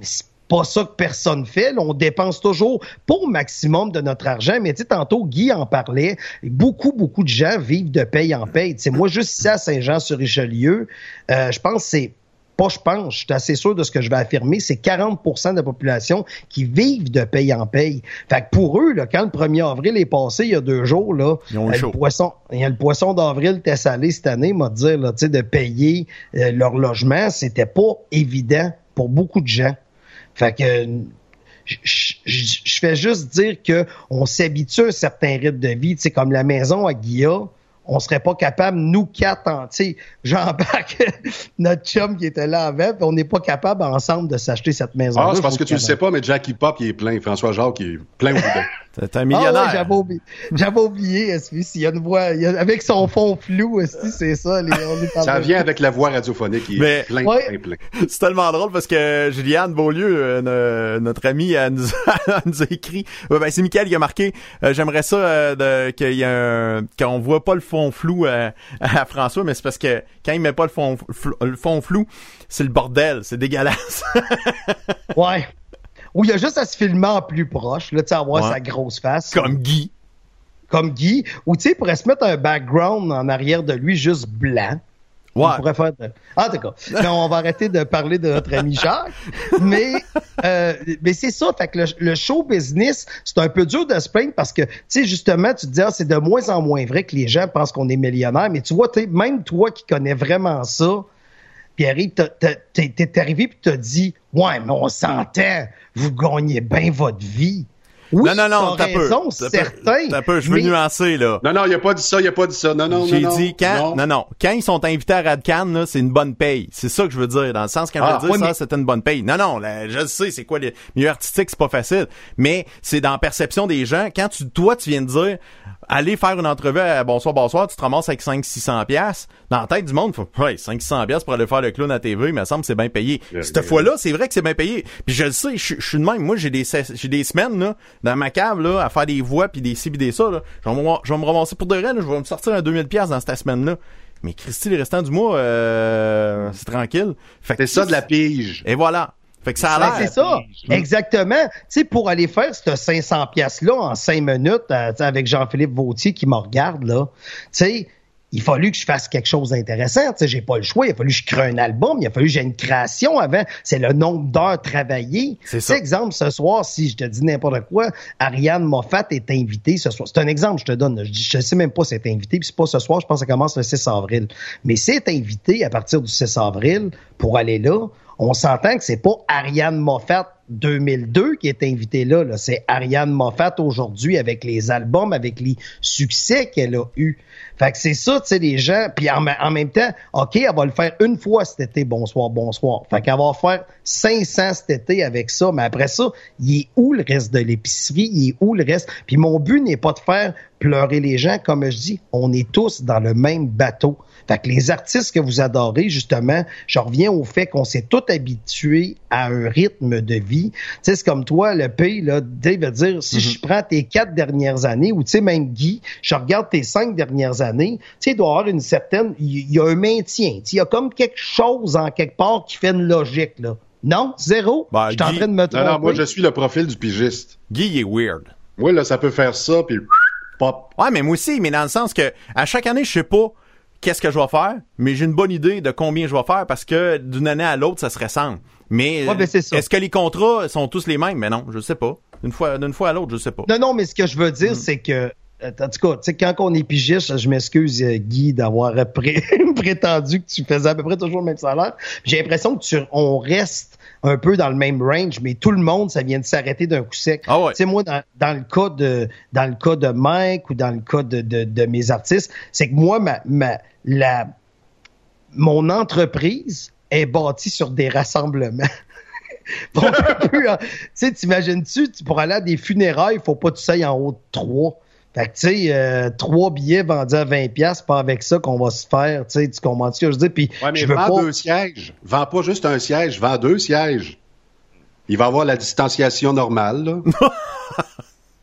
c'est pas ça que personne fait. là. On dépense toujours au maximum de notre argent. Mais tu sais, tantôt, Guy en parlait. Beaucoup, beaucoup de gens vivent de paye en paye. Sais, moi, juste ici à Saint-Jean-sur-Richelieu, euh, je pense que c'est pas je pense, je suis assez sûr de ce que je vais affirmer, c'est 40% de la population qui vivent de paye en paye. Fait que pour eux, là, quand le 1er avril est passé, il y a deux jours, là, euh,
chaud.
le poisson, il y a le poisson d'avril était salé cette année, m'a là, sais, de payer euh, leur logement, c'était pas évident pour beaucoup de gens. Fait que euh, je- fais juste dire que on s'habitue à un certain rythme de vie, sais, comme la maison à Guilla, on serait pas capable, nous quatre, en- tu sais, Jean-Baptiste, notre chum qui était là puis on n'est pas capable ensemble de s'acheter cette maison-là.
Ah, c'est parce que tu le
le
sais pas, mais Jackie Pop, il est plein. François Jacques, il est plein au.
C'est un
Ah
millionnaire.
ouais, j'avais oublié, j'avais oublié, s'il y a une voix, il y a- avec son fond flou, c'est ça, les, on est en
Ça vient avec la voix radiophonique, il est
Mais-
plein,
Ouais.
plein, plein.
C'est tellement drôle parce que Juliane Beaulieu, euh, no- notre amie, elle nous, elle nous a écrit. Ouais, ben, c'est Michael qui a marqué. euh, J'aimerais ça euh, de- qu'il y a un, qu'on voit pas le fond flou euh, à François, mais c'est parce que quand il met pas le fond, flou- le fond flou, c'est le bordel, c'est dégueulasse.
Ouais. Ou il y a juste à se filmer en plus proche, là, tu sais, avoir
Ouais.
sa grosse face.
Comme Guy.
Comme Guy. Ou tu sais, il pourrait se mettre un background en arrière de lui juste blanc.
Ouais.
On pourrait faire de... Ah, d'accord. Non, on va arrêter de parler de notre ami Jacques. Mais, euh, mais c'est ça. Fait que le, le show business, c'est un peu dur de se plaindre parce que, tu sais, justement, tu te dis, ah, c'est de moins en moins vrai que les gens pensent qu'on est millionnaire. Mais tu vois, même toi qui connais vraiment ça, Pierre, t'es t'es arrivé puis t'as dit, ouais, mais on s'entend, vous gagnez bien votre vie. Oui,
non, non, non,
t'as
peu.
certain.
T'as peu, je veux
mais-
nuancer, là.
Non, non, il a pas dit ça, il a pas dit ça. Non, non, non,
J'ai
non.
dit quand non. non quand ils sont invités à Radcan là c'est une bonne paye c'est ça que je veux dire dans le sens quand
Ah,
veux dire
ouais,
ça
mais-
c'était une bonne paye non non là, je sais c'est quoi les milieu artistique c'est pas facile mais c'est dans la perception des gens quand tu toi tu viens de dire aller faire une entrevue à bonsoir bonsoir tu te ramasses avec 5 600 pièces dans la tête du monde faut ouais 5 600 pièces pour aller faire le clown à TV il me semble que c'est bien payé. Cette
yeah.
fois là c'est vrai que c'est bien payé. Puis je le sais je, je suis de même. Moi j'ai des j'ai des semaines là dans ma cave là à faire des voix puis des ci puis des ça là. Je vais me, je vais me ramasser pour de là, je vais me sortir un 2000 pièces dans cette semaine là mais Christy les restants du mois euh, c'est tranquille. Fait que
C'est ça de la pige.
et voilà fait que ça a
Ben,
l'air
c'est ça, exactement. Tu sais, pour aller faire ce 500 pièces là en cinq minutes, euh, avec Jean-Philippe Vautier qui me regarde là, tu sais, il a fallu que je fasse quelque chose d'intéressant. Tu sais, j'ai pas le choix. Il a fallu que je crée un album. Il a fallu que j'ai une création avant. C'est le nombre d'heures travaillées.
C'est ça.
exemple, ce soir, si je te dis n'importe quoi, Ariane Moffat est invitée ce soir. C'est un exemple, je te donne. Je, je sais même pas si elle est invitée, puis c'est pas ce soir, je pense que ça commence le 6 avril. Mais si elle est invitée à partir du 6 avril pour aller là, on s'entend que c'est pas Ariane Moffat 2002 qui est invitée là, c'est Ariane Moffat aujourd'hui avec les albums, avec les succès qu'elle a eus. Fait que c'est ça, tu sais, les gens. Puis en même temps, OK, elle va le faire une fois cet été, bonsoir, bonsoir. Fait qu'elle va faire 500 cet été avec ça. Mais après ça, il est où le reste de l'épicerie? Il est où le reste? Puis mon but n'est pas de faire pleurer les gens. Comme je dis, on est tous dans le même bateau. Fait que les artistes que vous adorez, justement, je reviens au fait qu'on s'est tous habitués à un rythme de vie. Tu sais, c'est comme toi, le pays, là, Dave veut dire, si je prends tes quatre dernières années, ou tu sais, même Guy, je regarde tes cinq dernières années, tu sais, il doit y avoir une certaine, il y, a un maintien. Tu sais, Il y a comme quelque chose en quelque part qui fait une logique, là. Non? Zéro?
Ben,
je suis en
Guy-
train de me
Non,
tromper.
non, moi, je suis le profil du pigiste.
Guy, il est weird.
Moi, là, ça peut faire ça, puis pop.
Ouais, mais moi aussi, mais dans le sens que à chaque année, je sais pas qu'est-ce que je vais faire, mais j'ai une bonne idée de combien je vais faire parce que d'une année à l'autre, ça se ressemble. Mais,
Ouais, ben,
est-ce que les contrats sont tous les mêmes? Mais non, je sais pas. D'une fois, d'une fois à l'autre, je sais pas.
Non, non, mais ce que je veux
Mm.
dire, c'est que, euh, en tout cas, tu sais, quand on est pigiste, je m'excuse, euh, Guy, d'avoir pré- prétendu que tu faisais à peu près toujours le même salaire. J'ai l'impression que tu, on reste un peu dans le même range, mais tout le monde, ça vient de s'arrêter d'un coup sec.
Ah ouais.
Tu sais, moi, dans, dans le cas de, dans le cas de Mike ou dans le cas de, de, de mes artistes, c'est que moi, ma, ma, la, mon entreprise est bâtie sur des rassemblements. On peut plus, hein. Tu sais, t'imagines-tu, tu- pour aller à des funérailles, il faut pas que tu sailles en haut de trois. Fait que, tu sais, euh, trois billets vendus à 20$, piastres, pas avec ça qu'on va se faire, tu sais, tu comprends ce que je veux dire? Puis,
Ouais, mais
je veux
vends
pas...
deux sièges. Vends pas juste un siège, vends deux sièges. Il va avoir la distanciation normale, là.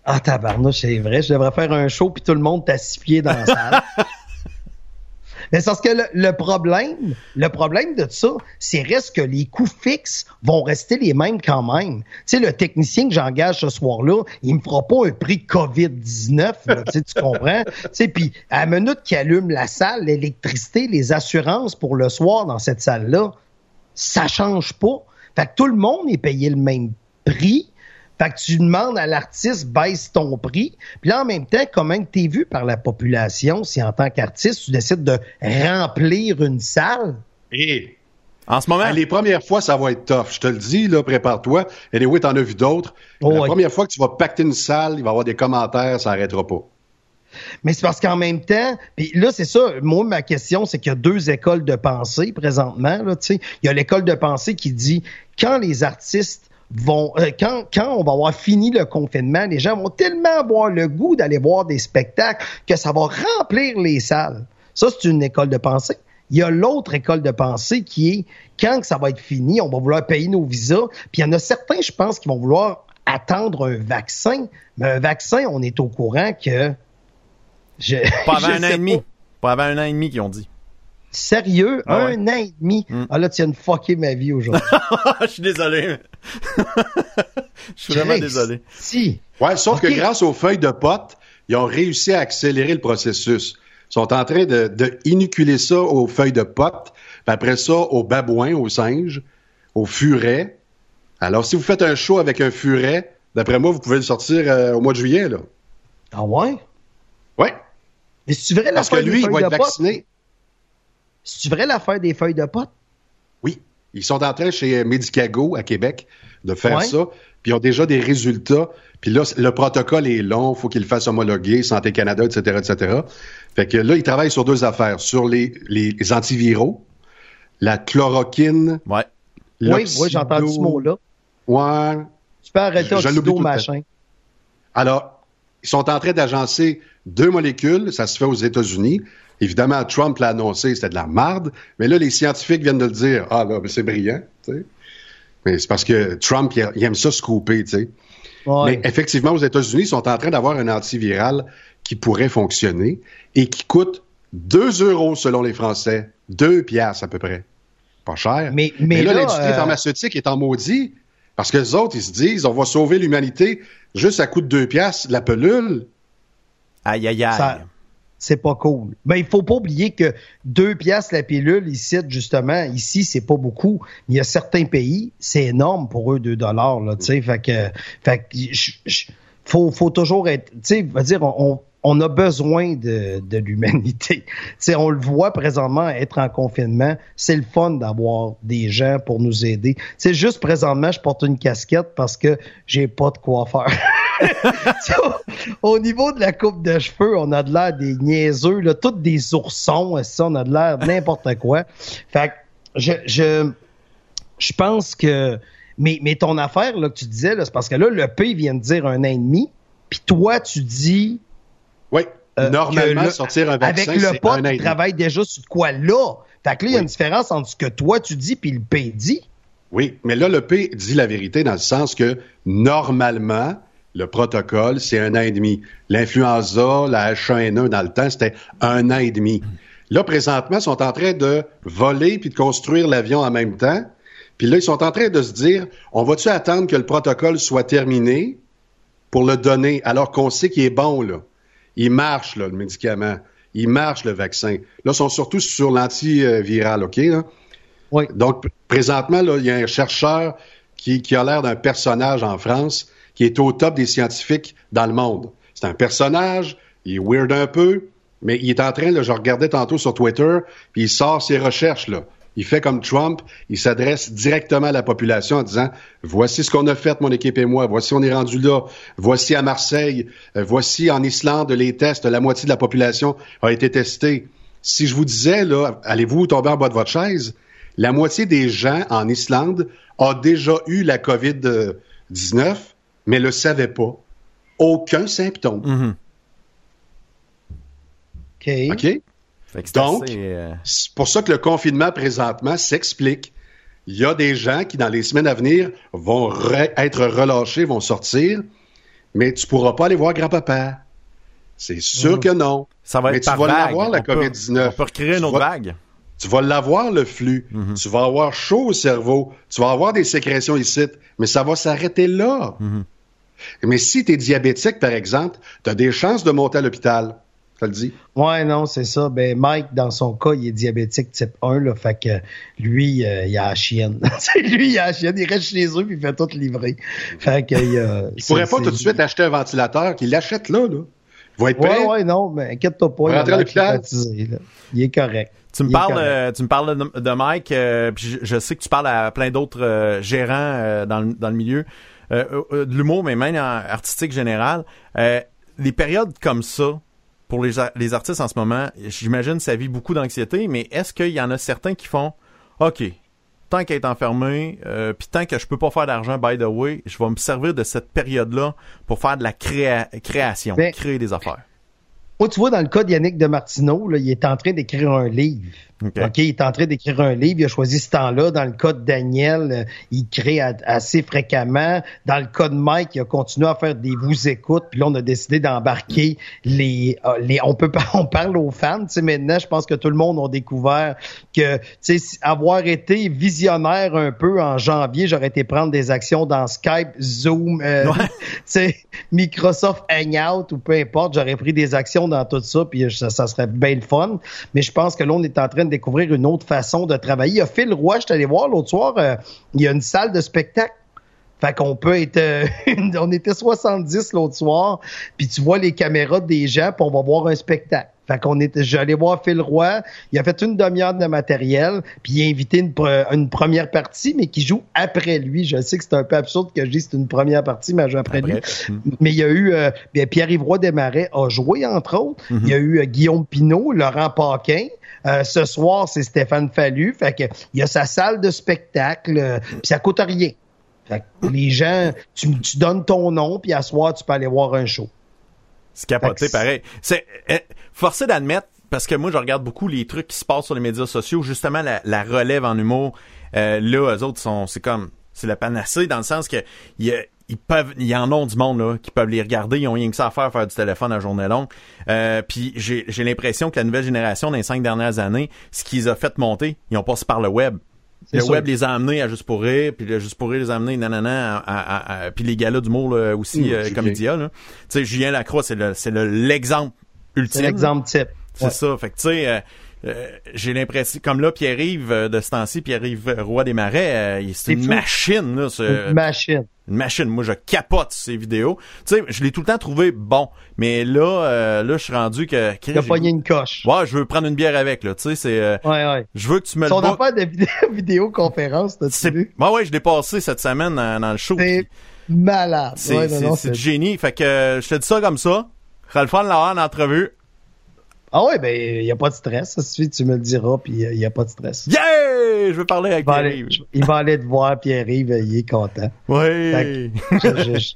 Ah, tabarnouche, c'est vrai, je devrais faire un show puis tout le monde t'a six pieds dans la salle. Mais c'est parce que le, problème, le problème de ça, c'est reste que les coûts fixes vont rester les mêmes quand même. Tu sais, le technicien que j'engage ce soir-là, il me fera pas un prix COVID-19, là, tu sais, tu comprends? Tu sais, puis à la minute qu'il allume la salle, l'électricité, les assurances pour le soir dans cette salle-là, ça change pas. Fait que tout le monde est payé le même prix. Fait que tu demandes à l'artiste, baisse ton prix. Puis là, en même temps, comment tu es vu par la population si en tant qu'artiste, tu décides de remplir une salle?
Et
En ce moment,
les premières fois, ça va être tough. Je te le dis, là, prépare-toi. Et oui, t'en as vu d'autres.
Oh,
la première fois que tu vas pacter une salle, il va y avoir des commentaires, ça n'arrêtera pas.
Mais c'est parce qu'en même temps, puis là, c'est ça, moi, ma question, c'est qu'il y a deux écoles de pensée présentement. Là, tu sais. Il y a l'école de pensée qui dit quand les artistes vont euh, quand, quand on va avoir fini le confinement, les gens vont tellement avoir le goût d'aller voir des spectacles que ça va remplir les salles. Ça, c'est une école de pensée. Il y a l'autre école de pensée qui est quand ça va être fini, on va vouloir payer nos visas. Puis il y en a certains, je pense, qui vont vouloir attendre un vaccin. Mais un vaccin, on est au courant que je,
pas avant
je
un an et demi.
pas.
Pas avant un an et demi qu'ils ont dit.
Sérieux?
Ah
un an et demi?
Mm.
Ah là, tu viens de fucker ma vie aujourd'hui.
Je suis désolé. Je suis vraiment désolé.
Si.
Ouais, sauf que grâce aux feuilles de potes, ils ont réussi à accélérer le processus. Ils sont en train de, de inoculer ça aux feuilles de potes, puis après ça aux babouins, aux singes, aux furets. Alors, si vous faites un show avec un furet, d'après moi, vous pouvez le sortir euh, au mois de juillet, là.
Ah ouais?
Ouais,
Mais si tu verrais
parce que lui, il va être vacciné.
Tu verrais l'affaire des feuilles de pote?
Oui. Ils sont en train chez Medicago à Québec de faire
Ouais.
ça, puis ils ont déjà des résultats. Puis là, le protocole est long, faut qu'ils le fassent homologuer, Santé Canada, etc., etc. Fait que là, ils travaillent sur deux affaires, sur les, les, les antiviraux, la chloroquine,
Ouais.
Oui, oui, j'ai entendu ce mot-là.
Ouais.
Tu peux arrêter oxydo, machin.
Alors, ils sont en train d'agencer deux molécules, ça se fait aux États-Unis. Évidemment, Trump l'a annoncé, c'était de la marde, mais là, les scientifiques viennent de le dire. Ah là, ben, c'est brillant, tu sais. Mais c'est parce que Trump, il, il aime ça se couper, tu sais.
Ouais.
Mais effectivement, aux États-Unis, ils sont en train d'avoir un antiviral qui pourrait fonctionner et qui coûte 2 euros selon les Français. 2 piastres à peu près. Pas cher.
Mais- mais
là,
là,
l'industrie
euh,
pharmaceutique est en maudit parce que les autres, ils se disent, on va sauver l'humanité juste à coût de 2 piastres la pelule.
Aïe, aïe, aïe.
Ça- c'est pas cool. Mais il faut pas oublier que deux piastres la pilule ici, justement, ici, c'est pas beaucoup. Il y a certains pays, c'est énorme pour eux, deux dollars, là, tu sais. Fait que, fait que, faut, faut toujours être, tu sais, dire, on, on a besoin de, l'humanité. On le voit présentement être en confinement. C'est le fun d'avoir des gens pour nous aider. C'est juste présentement, je porte une casquette parce que j'ai pas de vois, au niveau de la coupe de cheveux, on a de l'air des niaiseux, là, tous des oursons, ça, on a de l'air n'importe quoi. Fait que je, je, pense que. Mais, ton affaire là, que tu disais, c'est parce que là, le P vient de dire un demi, puis toi, tu dis. Euh,
Normalement,
le-
sortir un vaccin,
Avec le pote,
demi.
travaille déjà sur quoi? Là? Fait que là, il y a une différence entre ce que toi tu dis puis le P dit.
Oui, mais là, le P dit la vérité dans le sens que normalement, le protocole, c'est un an et demi. L'influenza, la H1N1 dans le temps, c'était un an et demi. Là, présentement, ils sont en train de voler puis de construire l'avion en même temps. Puis là, ils sont en train de se dire, on va-tu attendre que le protocole soit terminé pour le donner, alors qu'on sait qu'il est bon, là? Il marche, là, le médicament. Il marche, le vaccin. Là, ils sont surtout sur l'antiviral, OK? Là?
Oui.
Donc, présentement, là, il y a un chercheur qui, qui a l'air d'un personnage en France qui est au top des scientifiques dans le monde. C'est un personnage, il est weird un peu, mais il est en train, là, je regardais tantôt sur Twitter, puis il sort ses recherches, là. Il fait comme Trump, il s'adresse directement à la population en disant Voici ce qu'on a fait, mon équipe et moi, voici on est rendu là, voici à Marseille, euh, voici en Islande les tests, la moitié de la population a été testée. Si je vous disais, là, allez-vous tomber en bas de votre chaise, la moitié des gens en Islande a déjà eu la COVID-19, mais le savaient pas. Aucun symptôme.
Mhm.
OK.
OK? Donc,
assez, euh,
C'est pour ça que le confinement présentement s'explique. Il y a des gens qui, dans les semaines à venir, vont re- être relâchés, vont sortir, mais tu pourras pas aller voir grand-papa. C'est sûr
Mm.
que non.
ça va
mais
être
tu
par
vas
vague.
l'avoir, la
On peut-
COVID-19.
On peut recréer une
Tu
autre
vas-
vague.
Tu vas l'avoir, le flux.
Mhm.
Tu vas avoir chaud au cerveau. Tu vas avoir des sécrétions ici, mais ça va s'arrêter là.
Mhm.
Mais si tu es diabétique, par exemple, tu as des chances de monter à l'hôpital. Ça le dit?
Ouais, non, c'est ça. Ben, Mike, dans son cas, il est diabétique type 1, là. Fait que lui, euh, il a la chienne. C'est lui, il a la chienne. Il reste chez eux puis il fait tout livrer. Fait que, euh,
Il pourrait pas tout de suite acheter un ventilateur, qu'il l'achète là, là. Il va être prêt.
Ouais, ouais, non, mais inquiète-toi pas.
Va
il a
rentrer
là. Il est correct.
Tu me
Il
parles, euh, tu me parles de, de Mike, euh, puis je, je sais que tu parles à plein d'autres euh, gérants euh, dans, le, dans le milieu euh, euh, de l'humour, mais même en artistique général. Euh, les périodes comme ça, pour les, les artistes en ce moment, j'imagine ça vit beaucoup d'anxiété, mais est-ce qu'il y en a certains qui font OK, tant qu'à être enfermé, euh, puis tant que je peux pas faire d'argent, by the way, je vais me servir de cette période-là pour faire de la créa- création,
Mais-
créer des affaires?
Moi, tu vois, dans le cas de Yannick de Martineau, là, il est en train d'écrire un livre.
OK,
il est en train d'écrire un livre, il a choisi ce temps-là. Dans le cas de Daniel, euh, il crée assez fréquemment. Dans le cas de Mike, il a continué à faire des vous écoutes, puis là, on a décidé d'embarquer les, euh, les on peut on parle aux fans, tu sais, maintenant, je pense que tout le monde a découvert que, tu sais, avoir été visionnaire un peu en janvier, j'aurais été prendre des actions dans Skype, Zoom, euh,
Ouais.
tu sais, Microsoft Hangout ou peu importe, j'aurais pris des actions dans tout ça, puis ça, ça serait bien le fun. Mais je pense que là, on est en train de découvrir une autre façon de travailler. Il y a Phil Roy, je suis allé voir l'autre soir, euh, il y a une salle de spectacle. Fait qu'on peut être... euh, on était 70 l'autre soir, puis tu vois les caméras des gens, puis on va voir un spectacle. Fait qu'on était, j'allais voir Phil Roy, il a fait une demi-heure de matériel, puis il a invité une, pre- une première partie, mais qui joue après lui. Je sais que c'est un peu absurde que je dise c'est une première partie, mais elle joue après, lui.
Mm.
Mais il y a eu euh, Pierre-Yves Roy Desmarais a joué, entre autres.
Mhm.
Il y a eu euh, Guillaume Pinault, Laurent Paquin. Euh, ce soir, c'est Stéphane Fallu. Fait que il y a sa salle de spectacle, euh, puis ça coûte rien. Fait que les gens, tu, tu donnes ton nom, puis à soir, tu peux aller voir un show.
C'est capoté, pareil. C'est euh, forcé d'admettre, parce que moi, je regarde beaucoup les trucs qui se passent sur les médias sociaux, justement, la, la relève en humour. Euh, là, eux autres sont, c'est comme, c'est la panacée dans le sens que il y a- ils peuvent, il y en ont du monde là qui peuvent les regarder, ils ont rien que ça à faire, faire du téléphone à journée longue. Euh, puis j'ai, j'ai l'impression que la nouvelle génération dans les cinq dernières années, ce qu'ils ont fait monter, ils ont passé par le web.
C'est
Le
sûr.
web les a amenés à Juste pour rire, puis le Juste pour rire les a amenés nanana, à, à- à- puis les gars-là d'humour là, aussi,
Mmh,
euh, comédia. Là. Tu sais, Julien Lacroix, c'est le, c'est le- l'exemple ultime.
C'est l'exemple type.
C'est
Ouais.
ça. Fait que tu sais, euh, euh, j'ai l'impression, comme là, Pierre-Yves euh, de ce temps-ci, Pierre-Yves euh, Roy des Marais, euh, il- c'est une
fou.
machine, là. c'est-
Une machine.
une machine. Moi, je capote ces vidéos. Tu sais, je l'ai tout le temps trouvé bon. Mais là, euh, là, je suis rendu que.
Il a pogné une coche.
Ouais, je veux prendre une bière avec, là. Tu sais, c'est. euh,
Ouais, ouais.
je veux que tu me
Son affaire de vidéo, vidéoconférence, t'as-tu vu?
Ouais, ouais, je l'ai passé cette semaine dans, dans le show.
C'est malade.
C'est
Ouais,
du génie. Fait que euh, je te dis ça comme ça. Ce de l'avoir en entrevue.
Ah ouais, ben, il n'y a pas de stress. Ça suffit, tu me le diras, puis il n'y a pas de stress.
Yeah! Je veux parler avec Pierre-Yves.
il va aller te voir, Pierre-Yves, il est content.
Oui.
Je-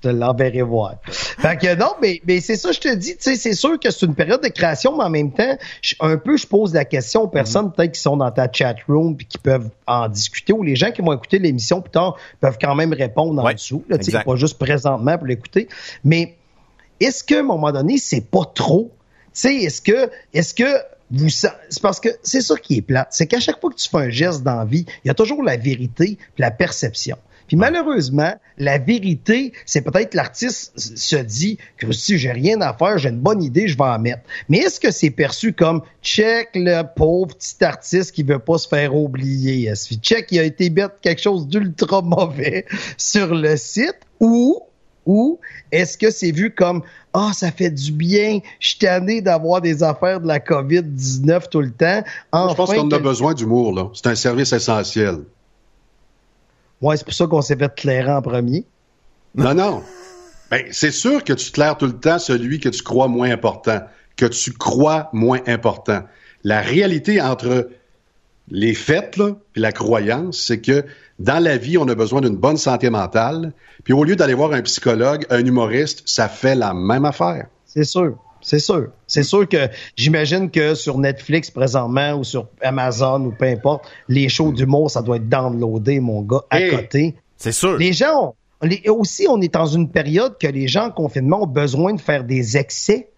te l'enverrai voir. Fait que non, mais, mais c'est ça, je te dis, tu sais, c'est sûr que c'est une période de création, mais en même temps, je- un peu, je pose la question aux personnes peut-être qui sont dans ta chat room puis qui peuvent en discuter ou les gens qui vont écouter l'émission plus tard peuvent quand même répondre en dessous, là, tu sais,
exact.
pas juste présentement pour l'écouter. Mais est-ce qu'à un moment donné, c'est pas trop? Sais, est-ce que, est-ce que vous, c'est parce que c'est ça qui est plate. C'est qu'à chaque fois que tu fais un geste dans la vie, il y a toujours la vérité puis la perception. Puis malheureusement, la vérité, c'est peut-être l'artiste se dit que si j'ai rien à faire, j'ai une bonne idée, je vais en mettre. Mais est-ce que c'est perçu comme check le pauvre petit artiste qui veut pas se faire oublier? Check il a été bête quelque chose d'ultra mauvais sur le site ou ou est-ce que c'est vu comme ah ça fait du bien, je suis tanné d'avoir des affaires de la COVID-19 tout le temps.
Moi, je pense
Enfin,
qu'on a besoin d'humour, là. C'est un service essentiel.
Ouais, c'est pour ça qu'on s'est fait clairer en premier.
Non, non. Ben, c'est sûr que tu claires tout le temps celui que tu crois moins important, que tu crois moins important. La réalité entre les faits, là, puis la croyance, c'est que dans la vie, on a besoin d'une bonne santé mentale. Puis au lieu d'aller voir un psychologue, un humoriste, ça fait la même affaire.
C'est sûr. C'est sûr. C'est sûr que j'imagine que sur Netflix présentement ou sur Amazon ou peu importe, les shows d'humour, ça doit être downloadé, mon gars, à
Hey.
côté.
C'est sûr.
Les gens, ont- les- aussi, on est dans une période que les gens en confinement ont besoin de faire des excès.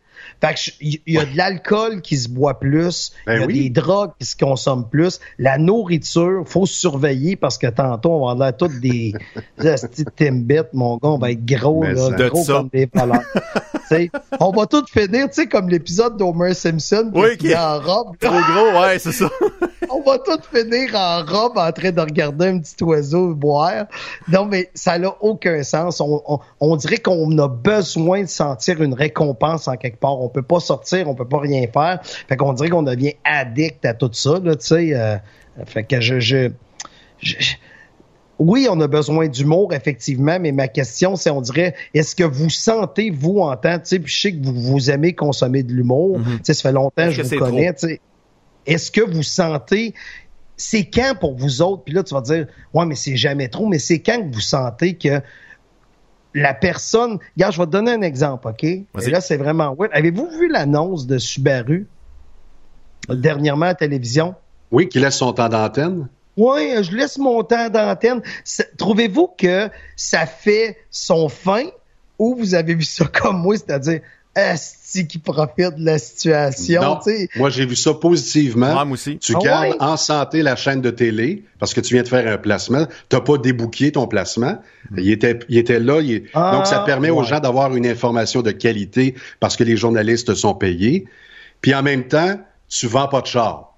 Fait que je- il y a de l'alcool qui se boit plus, il
Ben
y a
oui.
des drogues qui se consomment plus, la nourriture, faut se surveiller parce que tantôt on va avoir toutes des petits Timbits, mon gars, on va être gros
Mais
là, gros
ça.
comme des. On va tout finir, tu sais, comme l'épisode d'Homer Simpson
Oui,
qui est en robe.
Trop gros, ouais, c'est ça.
On va tous finir en robe en train de regarder un petit oiseau boire. Non, mais ça n'a aucun sens. On, on- on dirait qu'on a besoin de sentir une récompense en quelque part. On peut pas sortir, on peut pas rien faire. Fait qu'on dirait qu'on devient addict à tout ça, tu sais. euh, fait que je- je- oui, on a besoin d'humour, effectivement, mais ma question, c'est, on dirait, est-ce que vous sentez, vous, en tant, tu sais, je sais que vous, vous aimez consommer de l'humour, tu sais, ça fait longtemps que je vous connais, tu sais. Est-ce que vous sentez, c'est quand pour vous autres, puis là, tu vas dire, ouais, mais c'est jamais trop, mais c'est quand que vous sentez que la personne, regarde, je vais te donner un exemple, OK? Et là, c'est vraiment weird. Avez-vous vu l'annonce de Subaru dernièrement à la télévision?
Oui, qui laisse son temps d'antenne.
Oui, je laisse mon temps d'antenne. Trouvez-vous que ça fait son fin ou vous avez vu ça comme moi, c'est-à-dire Asti qui profite de la situation,
Non. Moi, j'ai vu ça positivement.
Ouais, moi aussi.
Tu
Ah
gardes
ouais?
en santé la chaîne de télé parce que tu viens de faire un placement. Tu n'as pas débouqué ton placement. Il, était, il était là. il
Ah,
Donc, ça permet aux
ouais.
gens d'avoir une information de qualité parce que les journalistes sont payés. Puis en même temps, tu vends pas de char.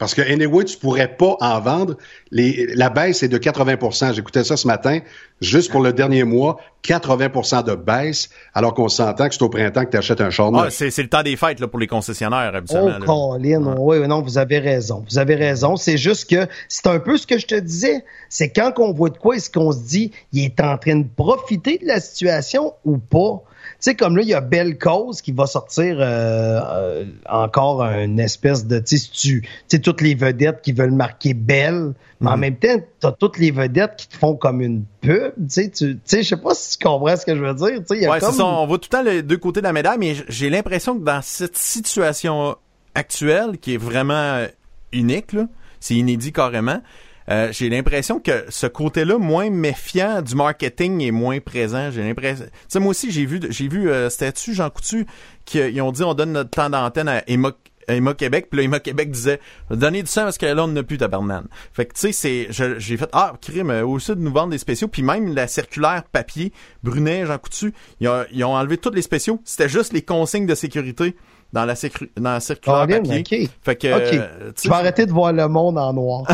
Parce que anyway, tu pourrais pas en vendre. Les, la baisse est de 80% J'écoutais ça ce matin. Juste pour le dernier mois, 80% de baisse, alors qu'on s'entend que c'est au printemps que tu achètes un char.
Ah, c'est c'est le temps des fêtes là, pour les concessionnaires,
Oh,
habituellement. là.
Colin, oui, oui, non, vous avez raison. Vous avez raison. C'est juste que c'est un peu ce que je te disais. C'est quand qu'on voit de quoi, est-ce qu'on se dit, il est en train de profiter de la situation ou pas? Tu sais, comme là, il y a Belle Cause qui va sortir euh, euh, encore une espèce de, tu sais, tu toutes les vedettes qui veulent marquer Belle, mais en même temps, t'as toutes les vedettes qui te font comme une pub, tu sais, tu sais, je sais pas si tu comprends ce que je veux dire, tu sais, il y a
Ouais,
comme...
ça. On voit tout le temps les deux côtés de la médaille, mais j'ai l'impression que dans cette situation actuelle, qui est vraiment euh, unique, là, c'est inédit carrément, euh, j'ai l'impression que ce côté-là, moins méfiant du marketing, est moins présent. J'ai l'impression. Tu sais, moi aussi, j'ai vu, j'ai vu, euh, c'était-tu Jean Coutu, qu'ils ont dit on donne notre temps d'antenne à Emma à Emma Québec, puis là, Emma Québec disait donnez du sang parce que là, on n'a plus tabarnane. Fait que, tu sais, c'est, j'ai fait, ah, crime, euh, aussi de nous vendre des spéciaux, puis même la circulaire papier, Brunet, Jean Coutu, ils ont, ils ont enlevé tous les spéciaux. C'était juste les consignes de sécurité dans la, dans la circulaire
Colin,
papier.
ok.
Fait que, euh, tu
Je vais arrêter de voir le monde en noir.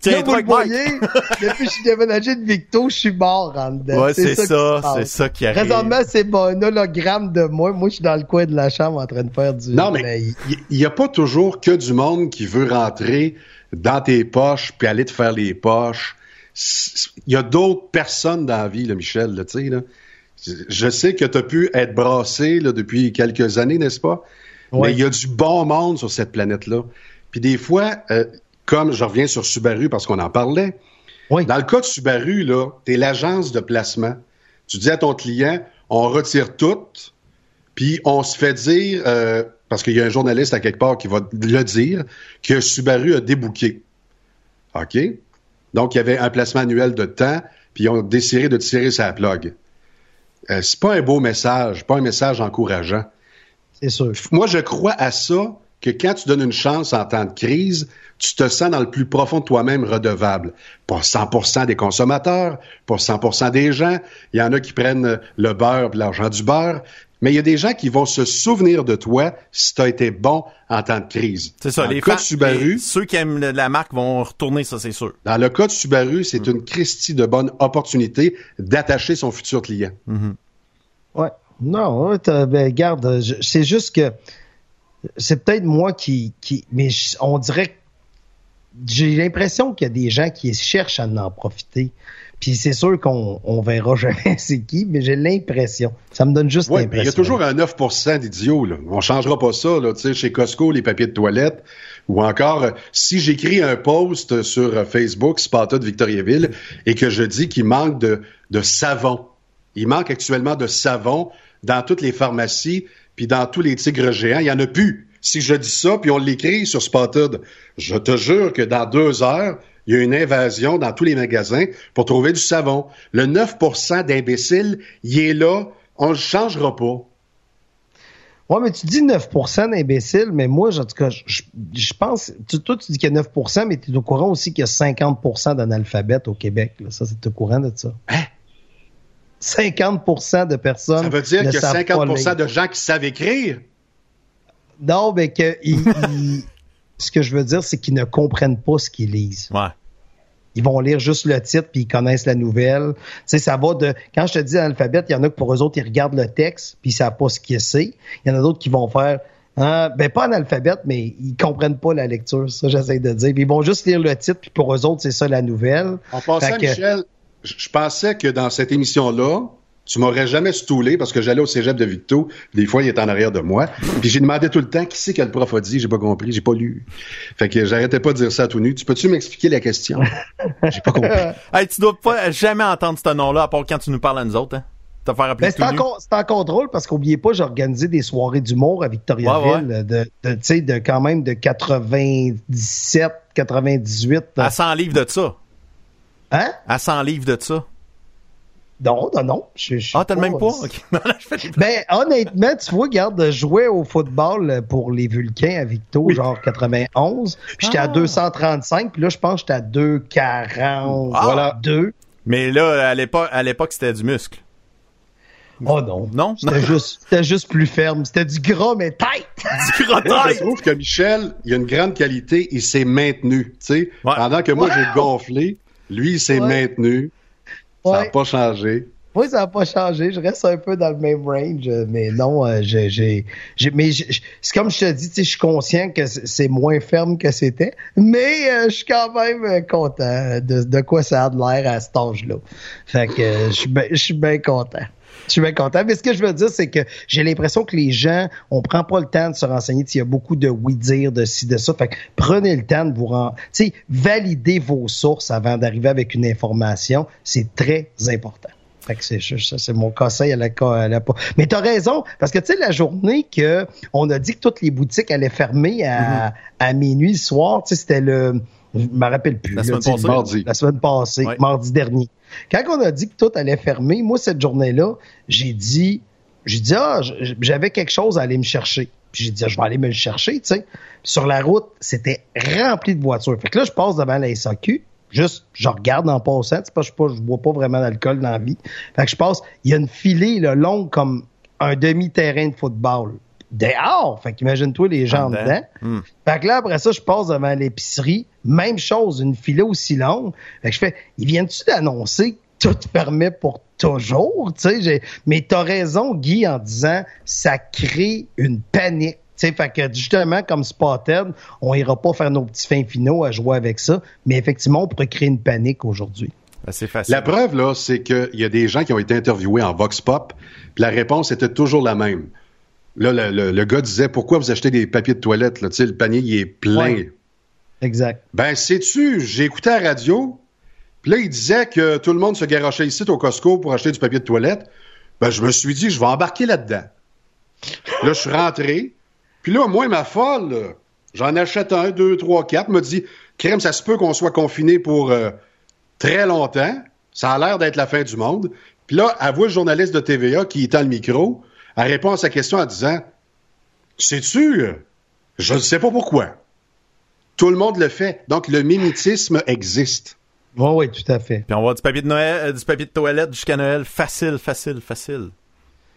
tiens,
Là, vous le voyez, depuis que je suis déménagé de Victo, je suis mort en dedans.
Ouais, c'est ça, c'est ça qui arrive.
Présentement, c'est mon hologramme de moi. Moi, je suis dans le coin de la chambre en train de faire du...
Non, mais il n'y a pas toujours que du monde qui veut rentrer dans tes poches puis aller te faire les poches. Il y a d'autres personnes dans la vie, là, Michel, là, tu sais, là. Je sais que tu as pu être brassé là, depuis quelques années, n'est-ce pas?
Ouais.
Mais il y a du bon monde sur cette planète-là. Puis des fois, euh, comme je reviens sur Subaru parce qu'on en parlait,
Oui.
dans le cas de Subaru, tu es l'agence de placement. Tu dis à ton client, on retire tout, puis on se fait dire, euh, parce qu'il y a un journaliste à quelque part qui va le dire, que Subaru a débouqué. OK? Donc, il y avait un placement annuel de temps, puis ils ont décidé de tirer sa plug. Euh, c'est pas un beau message, pas un message encourageant.
C'est sûr.
Moi, je crois à ça que quand tu donnes une chance en temps de crise, tu te sens dans le plus profond de toi-même redevable. Pas 100% des consommateurs, pas 100% des gens. Il y en a qui prennent le beurre l'argent du beurre. Mais il y a des gens qui vont se souvenir de toi si tu as été bon en temps de crise.
C'est ça,
Dans
les
le cas de Subaru,
les- ceux qui aiment la marque vont retourner, ça, c'est sûr.
dans le cas de Subaru, c'est une Christie de bonne opportunité d'attacher son futur client.
Ouais. Non, ouais, t'as- ben, regarde, je- c'est juste que c'est peut-être moi qui, qui mais on dirait que j'ai l'impression qu'il y a des gens qui cherchent à en profiter. Puis c'est sûr qu'on on verra jamais c'est qui, mais j'ai l'impression. Ça me donne juste l'impression.
il y a toujours un 9% d'idiots. Là. On changera pas ça. Là, Tu sais, chez Costco, les papiers de toilette. Ou encore, euh, si j'écris un post sur euh, Facebook, Sparta de Victoriaville, et que je dis qu'il manque de, de savon. Il manque actuellement de savon dans toutes les pharmacies, puis dans tous les tigres géants. Il n'y en a plus. Si je dis ça, puis on l'écrit sur Spotted, je te jure que dans deux heures, il y a une invasion dans tous les magasins pour trouver du savon. Le 9% d'imbéciles, il est là. On ne le changera pas.
Ouais, mais tu dis 9% d'imbéciles, mais moi, en tout cas, je, pense. Tu, toi, tu dis qu'il y a 9% mais tu es au courant aussi qu'il y a 50% d'analphabètes au Québec. là. Ça, c'est au courant de ça.
Hein?
50% de personnes.
Ça veut dire qu'il y a
savent
50
pas lire.
de gens qui savent écrire?
Non, mais que ils- ils- ce que je veux dire, c'est qu'ils ne comprennent pas ce qu'ils lisent.
Ouais.
Ils vont lire juste le titre puis ils connaissent la nouvelle. Tu sais, ça va de. Quand je te dis analphabète, il y en a que pour eux autres, ils regardent le texte puis ils savent pas ce que c'est. Il y en a d'autres qui vont faire. hein, ben pas analphabète, mais ils comprennent pas la lecture, ça j'essaie de dire. Puis ils vont juste lire le titre, puis pour eux autres, c'est ça la nouvelle.
En passant,
Fait que-
Michel, je je pensais que dans cette émission-là, tu m'aurais jamais stoulé parce que j'allais au cégep de Victo. Des fois, il est en arrière de moi. Puis j'ai demandé tout le temps qui c'est que le prof a dit? J'ai pas compris, j'ai pas lu. Fait que j'arrêtais pas de dire ça à tout nu. Tu peux-tu m'expliquer la question? J'ai pas compris.
Hey, tu dois pas jamais entendre ce nom-là, à part quand tu nous parles à nous autres, hein. Te faire appeler
Ben, c'est encore, c'est encore drôle parce qu'oubliez pas, j'ai organisé des soirées d'humour à Victoriaville
Ouais,
de, de, tu sais, de quand même de 97, 98.
À 100 livres de ça.
Hein?
À 100 livres de ça.
Non, non, non. Je,
Ah, t'as le même blagues.
Ben, honnêtement, tu vois, regarde, je jouais au football pour les Vulcains à Victo, genre 91. Puis j'étais à
Ah.
235, puis là, je pense que j'étais à 242.
Ah.
Voilà.
Mais là, à l'époque, à l'époque, c'était du muscle.
Oh non.
Non?
C'était juste, plus ferme. C'était du gras, mais tight!
Du
Moi, je trouve que Michel, il a une grande qualité. Il s'est maintenu. tu sais.
Ouais.
Pendant que moi, j'ai gonflé, lui, il s'est
Ouais.
maintenu. Ça n'a pas changé.
Moi, ça n'a pas changé. Je reste un peu dans le même range, euh, mais non, euh, j'ai, mais c'est comme je te dis, je suis conscient que c'est moins ferme que c'était, mais euh, je suis quand même content de, de quoi ça a de l'air à cet âge-là. Fait que je suis bien, je suis bien content. Je suis bien content. Mais ce que je veux dire, c'est que j'ai l'impression que les gens, on prend pas le temps de se renseigner. Il y a beaucoup de oui-dire, de ci, de ça. Fait que prenez le temps de vous rendre. Tu sais, validez vos sources avant d'arriver avec une information. C'est très important. Fait que c'est ça, c'est mon conseil à la, à la Mais t'as raison, parce que tu sais, la journée que on a dit que toutes les boutiques allaient fermer à, à minuit le soir, tu sais, c'était le. Je me rappelle plus.
La semaine passée.
Mardi.
La semaine passée,
Ouais.
mardi dernier. Quand on a dit que tout allait fermer, moi, cette journée-là, j'ai dit, j'ai dit, ah, j'avais quelque chose à aller me chercher. Puis j'ai dit, ah, je vais aller me le chercher, tu sais. Sur la route, c'était rempli de voitures. Fait que là, je passe devant la SAQ. Juste, je regarde en passant, je, suis pas- je bois pas vraiment d'alcool dans la vie. Fait que je passe, il y a une filée, là, longue comme un demi-terrain de football. Dehors! Fait qu'imagine-toi les gens
En dedans.
dedans.
Hmm.
Fait que là, après ça, je passe devant l'épicerie. Même chose, une filée aussi longue. Fait que je fais, ils viennent-tu d'annoncer que tout fermait pour toujours? Tu sais, mais t'as raison, Guy, en disant, ça crée une panique. Fait que justement, comme Spotted, on ira pas faire nos petits fins finaux à jouer avec ça. Mais effectivement, on pourrait créer une panique aujourd'hui.
Ben, C'est facile.
La preuve, là, c'est qu'il y a des gens qui ont été interviewés en Vox Pop, puis la réponse était toujours la même. Là, le, le- le gars disait Pourquoi vous achetez des papiers de toilette? Là? Le panier, il est plein.
Ouais. Exact.
Ben, sais-tu, j'ai écouté la radio, Puis là, il disait que tout le monde se garochait ici au Costco pour acheter du papier de toilette. Ben, je me suis dit, je vais embarquer là-dedans. Là, je suis rentré. Puis là, moi, ma folle, j'en achète un, deux, trois, quatre. me dit, crème, ça se peut qu'on soit confiné pour euh, très longtemps. Ça a l'air d'être la fin du monde. Puis là, elle voit le journaliste de TVA qui étend le micro. Elle répond à sa question en disant, sais-tu, euh, je ne sais pas pourquoi. Tout le monde le fait. Donc, le mimétisme existe.
Oui, oui, tout à fait.
Puis on va avoir du papier de Noël, euh, du papier de toilette jusqu'à Noël. Facile, facile, facile.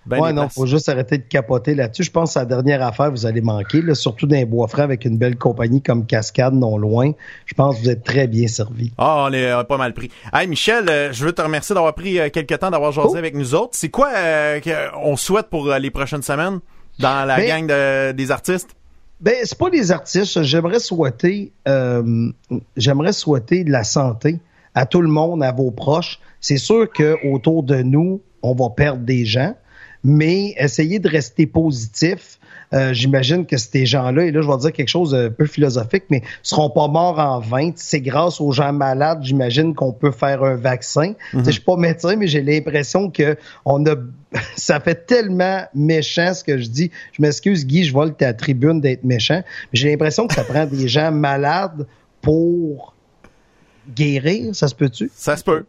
Ben
ouais,
des
non, faut juste arrêter de capoter là-dessus. Je pense que la dernière affaire, vous allez manquer, là, surtout d'un bois frais avec une belle compagnie comme Cascade non loin. Je pense que vous êtes très bien servi.
Ah, on est euh, pas mal pris. Hey, Michel, euh, je veux te remercier d'avoir pris euh, quelques temps d'avoir jasé
Oh.
avec nous autres. C'est quoi euh, qu'on souhaite pour euh, les prochaines semaines dans la
Ben-
gang de- des artistes?
Ben, c'est pas les artistes. J'aimerais souhaiter, euh, j'aimerais souhaiter de la santé à tout le monde, à vos proches. C'est sûr que autour de nous, on va perdre des gens, mais essayez de rester positif. Euh, J'imagine que ces gens-là, et là, je vais dire quelque chose un peu philosophique, mais seront pas morts en vain. C'est grâce aux gens malades, j'imagine, qu'on peut faire un vaccin. Tu sais, Je suis pas médecin, mais j'ai l'impression que on a, ça fait tellement méchant ce que je dis. Je m'excuse, Guy, je vole ta tribune d'être méchant, mais j'ai l'impression que ça prend des gens malades pour guérir. Ça se peut-tu?
Ça se peut.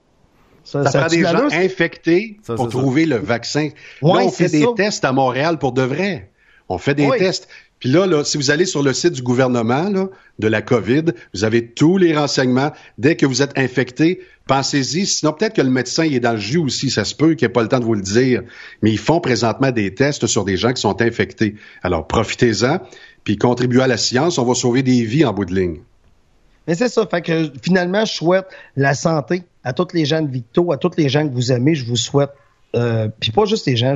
Ça prend
a-tu
des
de
gens infectés
Ça,
pour
ça.
trouver le vaccin.
Ouais,
là, on fait des
ça.
tests à Montréal pour de vrai. On fait des tests. Puis là, là, si vous allez sur le site du gouvernement là, de la COVID, vous avez tous les renseignements. Dès que vous êtes infecté, pensez-y. Sinon, peut-être que le médecin il est dans le jus aussi. Ça se peut qu'il n'ait pas le temps de vous le dire. Mais ils font présentement des tests sur des gens qui sont infectés. Alors, profitez-en. Puis contribuez à la science. On va sauver des vies en bout de ligne.
Mais c'est ça. Fait que finalement, je souhaite la santé à tous les gens de Victo, à tous les gens que vous aimez. Je vous souhaite, euh, puis pas juste les gens.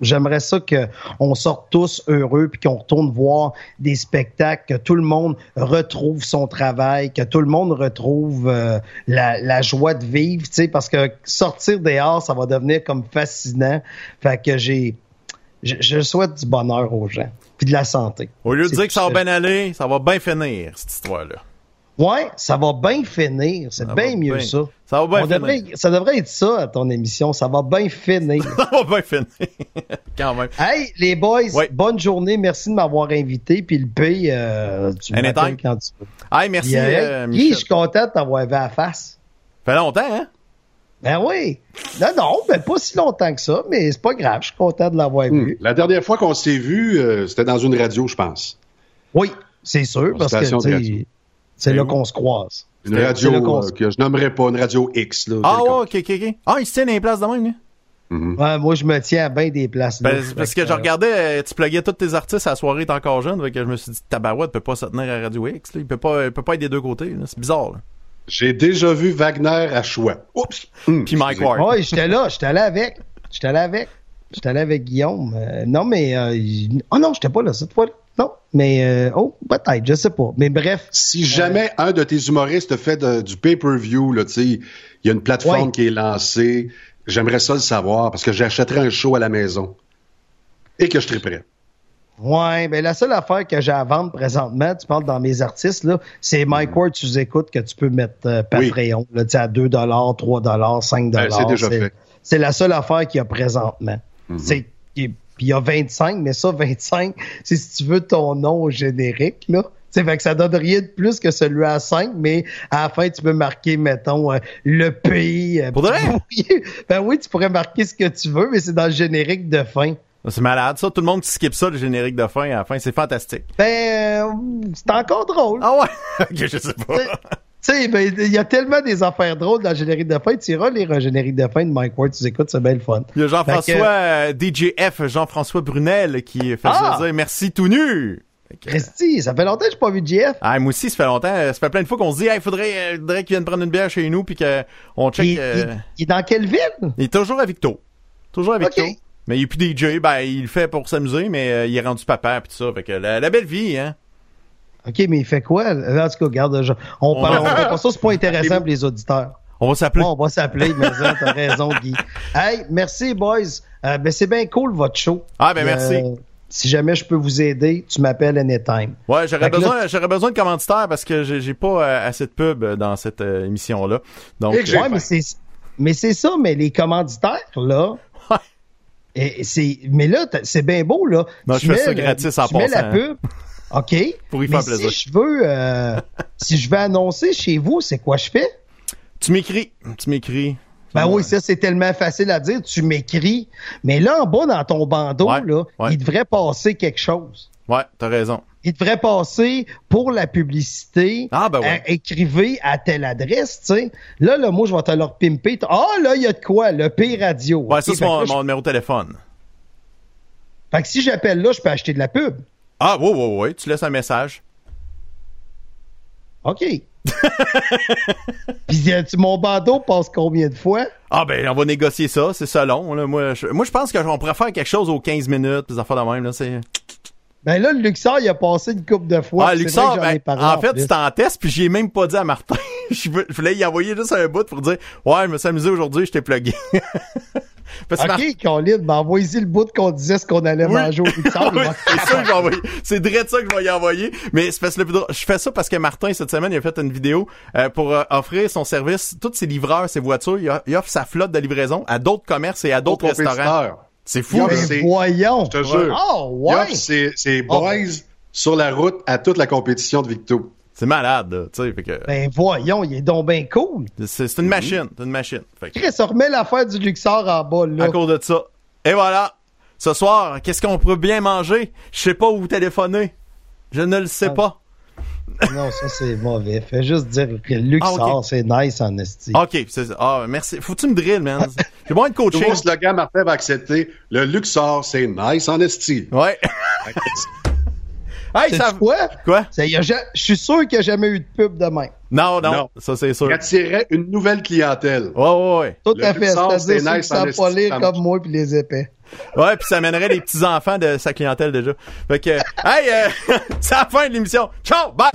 J'aimerais ça qu'on sorte tous heureux puis qu'on retourne voir des spectacles, que tout le monde retrouve son travail, que tout le monde retrouve euh, la, la joie de vivre, tu sais, parce que sortir dehors, ça va devenir comme fascinant. Fait que j'ai, je, je souhaite du bonheur aux gens puis de la santé.
Au lieu de dire que ça va bien aller, ça va bien finir, cette histoire-là.
Ouais, ça va bien finir. C'est
Ça
bien mieux
bien.
ça.
Ça va bien
On devrait-
finir.
ça devrait être ça à ton émission. Ça va bien finir.
Ça va bien finir. Quand même.
hey, les boys,
Oui.
bonne journée. Merci de m'avoir invité. Puis le paye, euh, tu m'appelles quand tu veux.
Hey, merci,
Puis,
euh,
je suis content de t'avoir vu à la face.
fait longtemps, hein?
Ben oui. Non, non, ben pas si longtemps que ça, mais c'est pas grave. Je suis content de l'avoir
Hmm.
vu.
La dernière fois qu'on s'est vu, euh, c'était dans une radio, je pense.
Oui, c'est sûr,
Une
parce que c'est là
où?
qu'on se croise.
Une radio
là
euh,
se-
que je nommerai pas, une radio X. Là,
Ah, ouais, ok, ok, ok. Ah, il se tient dans les places de même, lui?
Mhm.
Ouais, moi, je me tiens à bien des places. là.
Ben, parce que je
euh,
regardais, euh, tu pluguais tous tes artistes à la soirée, t'es encore jeune, fait que je me suis dit, tabarouette peut pas se tenir à Radio X, là. Il peut pas, il peut pas être des deux côtés, là. C'est bizarre, là.
J'ai déjà vu Wagner à Choix. Oups!
Puis Mike. Ward.
Ouais, j'étais là, j'étais allé avec. J'étais allé avec. J'étais allé avec Guillaume. Euh, non, mais. Euh, oh non, j'étais pas là cette fois-là. Non, mais. euh, oh, peut-être, je sais pas. Mais bref.
Si jamais un de tes humoristes fait de- du pay-per-view, là, tu sais, il y a une plateforme
Ouais.
qui est lancée, j'aimerais ça le savoir parce que j'achèterais un show à la maison. Et que je triperais.
Ouais, ben la seule affaire que j'ai à vendre présentement, tu parles dans mes artistes, là, c'est Mike Ward, tu écoutes que tu peux mettre euh, Patreon, là, tu sais, à 2 3 5
Ben, c'est déjà fait.
C'est la seule affaire qu'il y a présentement. C'est Puis il y a 25, mais ça, 25, c'est si tu veux ton nom au générique, là. fait que ça donne rien de plus que celui à 5, mais à la fin, tu peux marquer, mettons, euh, le pays. euh,
Pour de
ben oui, tu pourrais marquer ce que tu veux, mais c'est dans le générique de fin.
C'est malade, ça. Tout le monde qui skip ça, le générique de fin, à la fin, c'est fantastique.
Ben, euh, c'est encore drôle.
Ah ouais? ok, je sais pas.
Tu sais, ben, il y a tellement des affaires drôles dans le générique de fin. Tu iras lire un générique de fin de Mike Ward, tu écoutes, c'est bien le fun.
Il y a Jean-François
Fait que-
euh, DJF, Jean-François Brunel, qui faisait
Ah!
dire merci tout nu. Fait
Christy, ça fait longtemps que j'ai pas vu JF.
Ah, moi aussi, ça fait longtemps. Ça fait plein de fois qu'on se dit, il faudrait, euh, faudrait qu'il vienne prendre une bière chez nous, puis qu'on check.
Il,
euh,
il- il est dans quelle ville?
il est toujours à Victo. Toujours à Victo. Mais il est plus DJ, ben, il le fait pour s'amuser, mais euh, il est rendu papa, puis tout ça. Fait que la, la belle vie, hein.
OK, mais il fait quoi? En tout cas, regarde, je- on
On-
parle, on fait pas ça, c'est pas intéressant pour les auditeurs.
On va s'appeler.
Bon, on va s'appeler, mais ça, t'as raison, Guy. Hey, merci, boys. Euh, ben, c'est bien cool, votre show.
Ah, ben, merci.
Euh, Si jamais je peux vous aider, tu m'appelles anytime.
Ouais, j'aurais besoin, j'aurais besoin de commanditaires parce que j'ai j'ai pas euh, assez de pub dans cette euh, émission-là. Donc,
Ouais, mais c'est mais c'est ça, mais les commanditaires là.
Ouais.
Et c'est mais là c'est bien beau là.
Non,
Tu
je fais
mets
ça
le-
gratis en
Tu mets la
passant, hein.
pub. OK?
Pour y
mais
faire plaisir.
Si je veux euh, si je veux annoncer chez vous, c'est quoi je fais?
Tu m'écris, tu m'écris.
Ben
Ouais.
oui, ça c'est tellement facile à dire, tu m'écris. Mais là en bas dans ton bandeau
Ouais,
là,
ouais.
il devrait passer quelque chose.
Ouais, t'as raison.
il devrait passer pour la publicité.
Ah, ben ouais.
à- écrivez à telle adresse, tu sais. Là, là, moi, je vais te leur pimper. Ah, là, il y a de quoi? Le P radio.
Ouais, ça c'est mon,
je-
mon numéro de téléphone.
fait que si j'appelle là, je peux acheter de la pub.
Ah, ouais, ouais, ouais, tu laisses un message.
OK. Puis mon bandeau passe combien de fois?
Ah ben, on va négocier ça, c'est ça long. Là. Moi, je, moi, je pense qu'on pourrait faire quelque chose aux 15 minutes, des affaires de même. Là, c'est...
Ben là, le Luxor, il a passé une coupe de fois.
ah,
c'est
Luxor, ben, en fait, c'était en test, puis j'y ai même pas dit à Martin. je voulais y envoyer juste un bout pour dire Ouais, je me suis amusé aujourd'hui, je t'ai plugué. Parce
OK, Colin, ben envoyez-y le bout qu'on disait ce qu'on allait
Oui.
manger au il
Oui,
va-
c'est ça que j'ai envoyé. C'est direct ça que je vais y envoyer. Mais c'est parce que le plus drôle- je fais ça parce que Martin, cette semaine, il a fait une vidéo euh, pour euh, offrir son service, tous ses livreurs, ses voitures, il, a- il offre sa flotte de livraison à d'autres commerces et à d'autres restaurants. C'est
Il
fou.
Ben
c'est-
voyons.
Je te jure.
Oh,
Il
ouais.
offre ses, ses boys sur la route à toute la compétition de Victo.
C'est malade, là, tu sais. Fait que
Ben voyons, il est donc bien cool.
c'est une machine, c'est une machine. Fait que,
Chris, on remet l'affaire du Luxor en bas, là.
à cause de ça. Et voilà. Ce soir, qu'est-ce qu'on peut bien manger? Je sais pas où vous téléphoner. Je ne le sais
Ah.
pas.
Non, ça, c'est mauvais. Fais juste dire que le Luxor,
Ah,
c'est nice en esti.
Ok, c'est ça. Ah, merci. Faut-tu me drill, man? J'ai besoin de coaching.
Nouveau slogan, Martin va accepter. Le Luxor, c'est nice en esti.
Ouais. hey,
C'est
ça...
quoi?
Quoi?
Ça y a ja- Je suis sûr qu'il n'y a jamais eu de pub de même.
Non, non,
Non.
ça c'est sûr.
Il attirait une nouvelle clientèle.
Ouais, ouais, ouais.
Tout
Le
à fait. C'est-à-dire
nice
qui
en
savent pas
esti,
lire
ça
comme moi puis les épais.
Ouais, puis ça amènerait les petits-enfants de sa clientèle déjà. Fait que, hey, euh, c'est la fin de l'émission. Ciao, bye!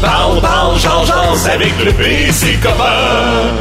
Parle, parle, change, change avec le PC copain.